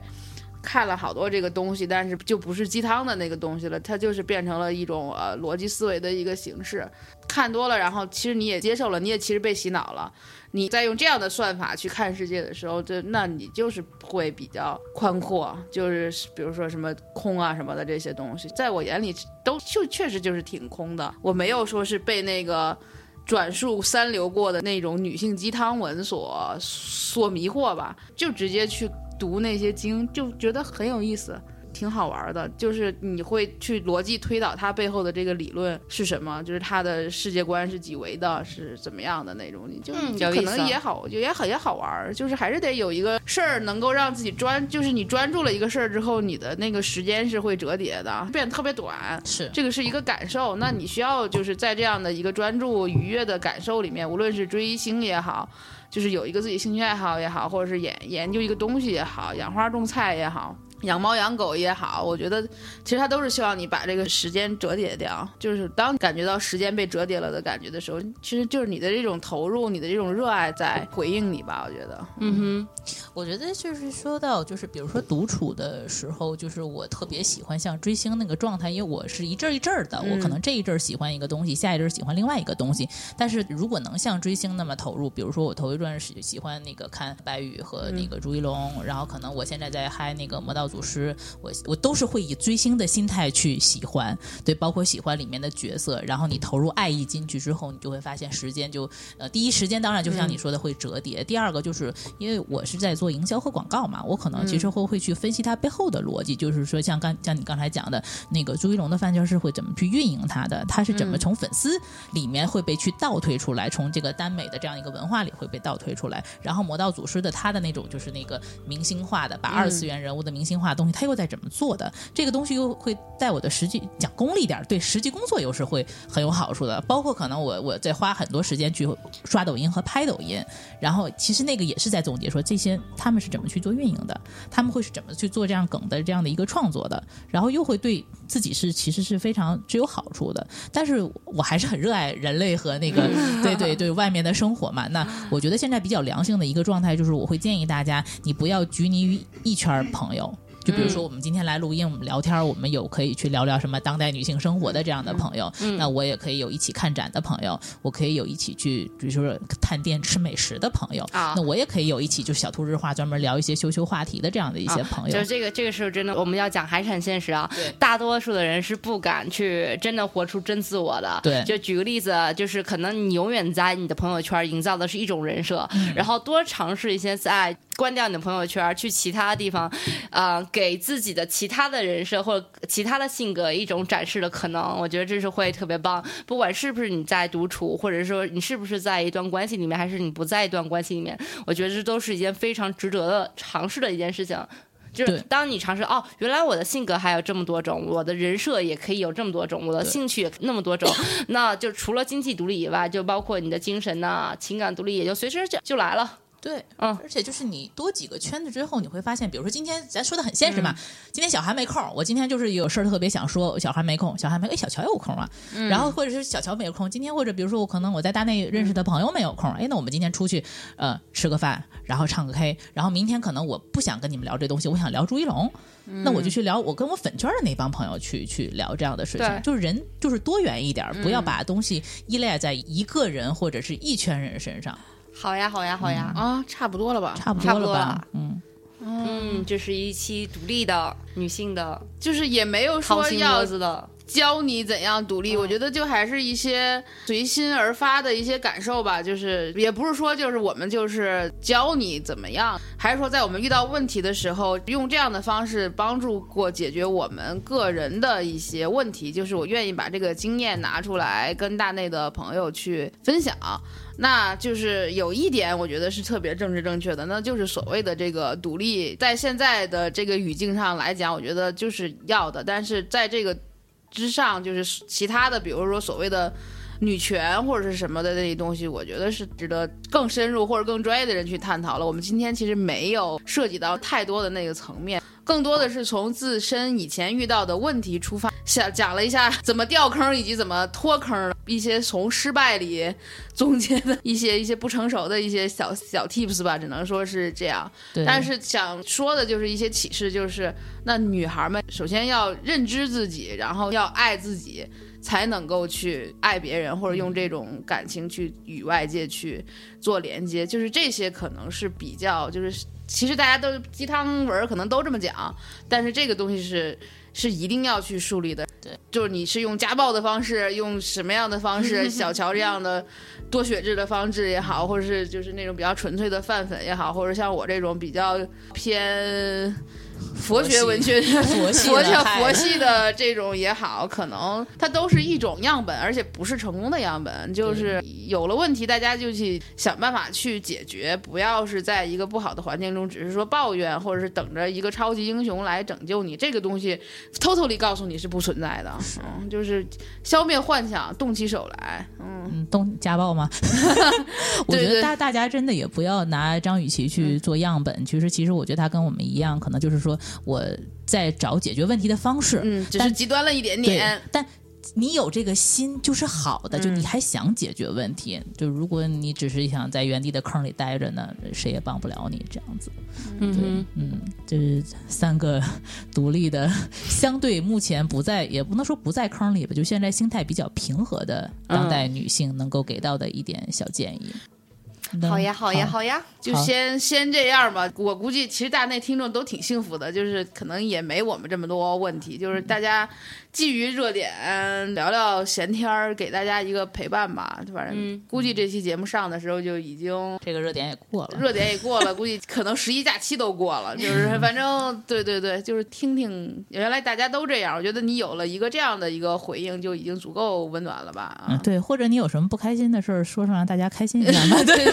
看了好多这个东西，但是就不是鸡汤的那个东西了，它就是变成了一种呃逻辑思维的一个形式。看多了，然后其实你也接受了，你也其实被洗脑了。你在用这样的算法去看世界的时候，这那你就是会比较宽阔，就是比如说什么空啊什么的这些东西，在我眼里都就确实就是挺空的。我没有说是被那个。转述三流过的那种女性鸡汤文所所迷惑吧，就直接去读那些经，就觉得很有意思。挺好玩的，就是你会去逻辑推导它背后的这个理论是什么，就是它的世界观是几维的，是怎么样的那种，你就可能也好，就也很也好玩，就是还是得有一个事儿能够让自己专，就是你专注了一个事儿之后，你的那个时间是会折叠的，变得特别短，是这个是一个感受，那你需要就是在这样的一个专注愉悦的感受里面，无论是追星也好，就是有一个自己兴趣爱好也好，或者是研研究一个东西也好，养花种菜也好。养猫养狗也好，我觉得其实它都是希望你把这个时间折叠掉。就是当感觉到时间被折叠了的感觉的时候，其实就是你的这种投入、你的这种热爱在回应你吧。我觉得，嗯哼，我觉得就是说到，就是比如说独处的时候，就是我特别喜欢像追星那个状态，因为我是一阵一阵的，我可能这一阵喜欢一个东西，下一阵喜欢另外一个东西。但是如果能像追星那么投入，比如说我头一段是喜欢那个看白宇和那个朱一龙，然后可能我现在在嗨那个魔道。祖师，我我都是会以追星的心态去喜欢，对，包括喜欢里面的角色，然后你投入爱意进去之后，你就会发现时间就呃，第一时间当然就像你说的会折叠，第二个就是因为我是在做营销和广告嘛，我可能其实会会去分析它背后的逻辑，就是说像刚像你刚才讲的那个朱一龙的饭圈是会怎么去运营它的，它是怎么从粉丝里面会被去倒推出来，从这个耽美的这样一个文化里会被倒推出来，然后魔道祖师的他的那种就是那个明星化的，把二次元人物的明星。化东西，他又在怎么做的？这个东西又会在我的实际讲功利点，对实际工作又是会很有好处的。包括可能我我在花很多时间去刷抖音和拍抖音，然后其实那个也是在总结说这些他们是怎么去做运营的，他们会是怎么去做这样梗的这样的一个创作的，然后又会对自己是其实是非常具有好处的。但是我还是很热爱人类和那个 对对对外面的生活嘛。那我觉得现在比较良性的一个状态就是，我会建议大家你不要拘泥于一圈朋友。就比如说，我们今天来录音，我们聊天，我们有可以去聊聊什么当代女性生活的这样的朋友。那我也可以有一起看展的朋友，我可以有一起去，比如说探店吃美食的朋友。啊，那我也可以有一起，就小兔日化专门聊一些羞羞话题的这样的一些朋友。就这个这个时候真的，我们要讲还是很现实啊。对，大多数的人是不敢去真的活出真自我的。对，就举个例子，就是可能你永远在你的朋友圈营造的是一种人设，然后多尝试一些在。关掉你的朋友圈，去其他地方，呃，给自己的其他的人设或者其他的性格一种展示的可能。我觉得这是会特别棒。不管是不是你在独处，或者说你是不是在一段关系里面，还是你不在一段关系里面，我觉得这都是一件非常值得的尝试的一件事情。就是当你尝试哦，原来我的性格还有这么多种，我的人设也可以有这么多种，我的兴趣那么多种，那就除了经济独立以外，就包括你的精神呐、情感独立，也就随时就就来了。对，嗯，而且就是你多几个圈子之后，你会发现，比如说今天咱说的很现实嘛，今天小韩没空，我今天就是有事儿特别想说，小韩没空，小韩没，哎，小乔有空啊，然后或者是小乔没有空，今天或者比如说我可能我在大内认识的朋友没有空，哎，那我们今天出去呃吃个饭，然后唱个 K，然后明天可能我不想跟你们聊这东西，我想聊朱一龙，那我就去聊我跟我粉圈的那帮朋友去去聊这样的事情，就是人就是多元一点，不要把东西依赖在一个人或者是一圈人身上。好呀，好呀，好呀！啊，差不多了吧？差不多了吧？嗯嗯，这是一期独立的女性的，就是也没有说要教你怎样独立，我觉得就还是一些随心而发的一些感受吧。就是也不是说就是我们就是教你怎么样，还是说在我们遇到问题的时候，用这样的方式帮助过解决我们个人的一些问题。就是我愿意把这个经验拿出来跟大内的朋友去分享。那就是有一点，我觉得是特别政治正确的，那就是所谓的这个独立，在现在的这个语境上来讲，我觉得就是要的。但是在这个之上，就是其他的，比如说所谓的女权或者是什么的那些东西，我觉得是值得更深入或者更专业的人去探讨了。我们今天其实没有涉及到太多的那个层面。更多的是从自身以前遇到的问题出发，想讲了一下怎么掉坑以及怎么脱坑，一些从失败里 总结的一些一些不成熟的一些小小 tips 吧，只能说是这样。但是想说的就是一些启示，就是那女孩们首先要认知自己，然后要爱自己，才能够去爱别人，或者用这种感情去与外界去做连接。就是这些可能是比较就是。其实大家都鸡汤文可能都这么讲，但是这个东西是是一定要去树立的。对，就是你是用家暴的方式，用什么样的方式，小乔这样的多血质的方式也好，或者是就是那种比较纯粹的饭粉也好，或者像我这种比较偏。佛学文学、佛系、佛佛系的这种也好，可能它都是一种样本，而且不是成功的样本。就是有了问题，大家就去想办法去解决，不要是在一个不好的环境中，只是说抱怨，或者是等着一个超级英雄来拯救你。这个东西，totally 告诉你是不存在的。嗯，就是消灭幻想，动起手来。嗯，动家暴吗？我觉得大大家真的也不要拿张雨绮去做样本。其实，其实我觉得她跟我们一样，可能就是说。我在找解决问题的方式，嗯，只是极端了一点点。但你有这个心就是好的，就你还想解决问题。就如果你只是想在原地的坑里待着呢，谁也帮不了你这样子。嗯嗯，就是三个独立的，相对目前不在，也不能说不在坑里吧，就现在心态比较平和的当代女性能够给到的一点小建议。好呀，好呀，好呀，就先先这样吧。我估计其实大内听众都挺幸福的，就是可能也没我们这么多问题，就是大家。基于热点聊聊闲天儿，给大家一个陪伴吧。反正估计这期节目上的时候就已经这个热点也过了，热点也过了，估计可能十一假期都过了。就是 反正对对对，就是听听原来大家都这样，我觉得你有了一个这样的一个回应，就已经足够温暖了吧？嗯，对，或者你有什么不开心的事儿，说上让大家开心一下 对，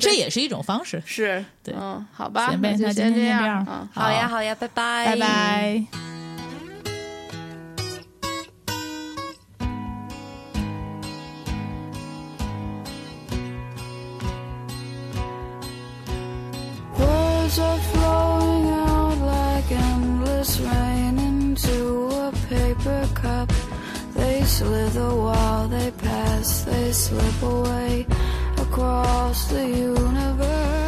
这也是一种方式。是，对，嗯，好吧，那就先这样。好呀，好呀，拜拜，拜拜。Words are flowing out like endless rain into a paper cup. They slither while they pass, they slip away across the universe.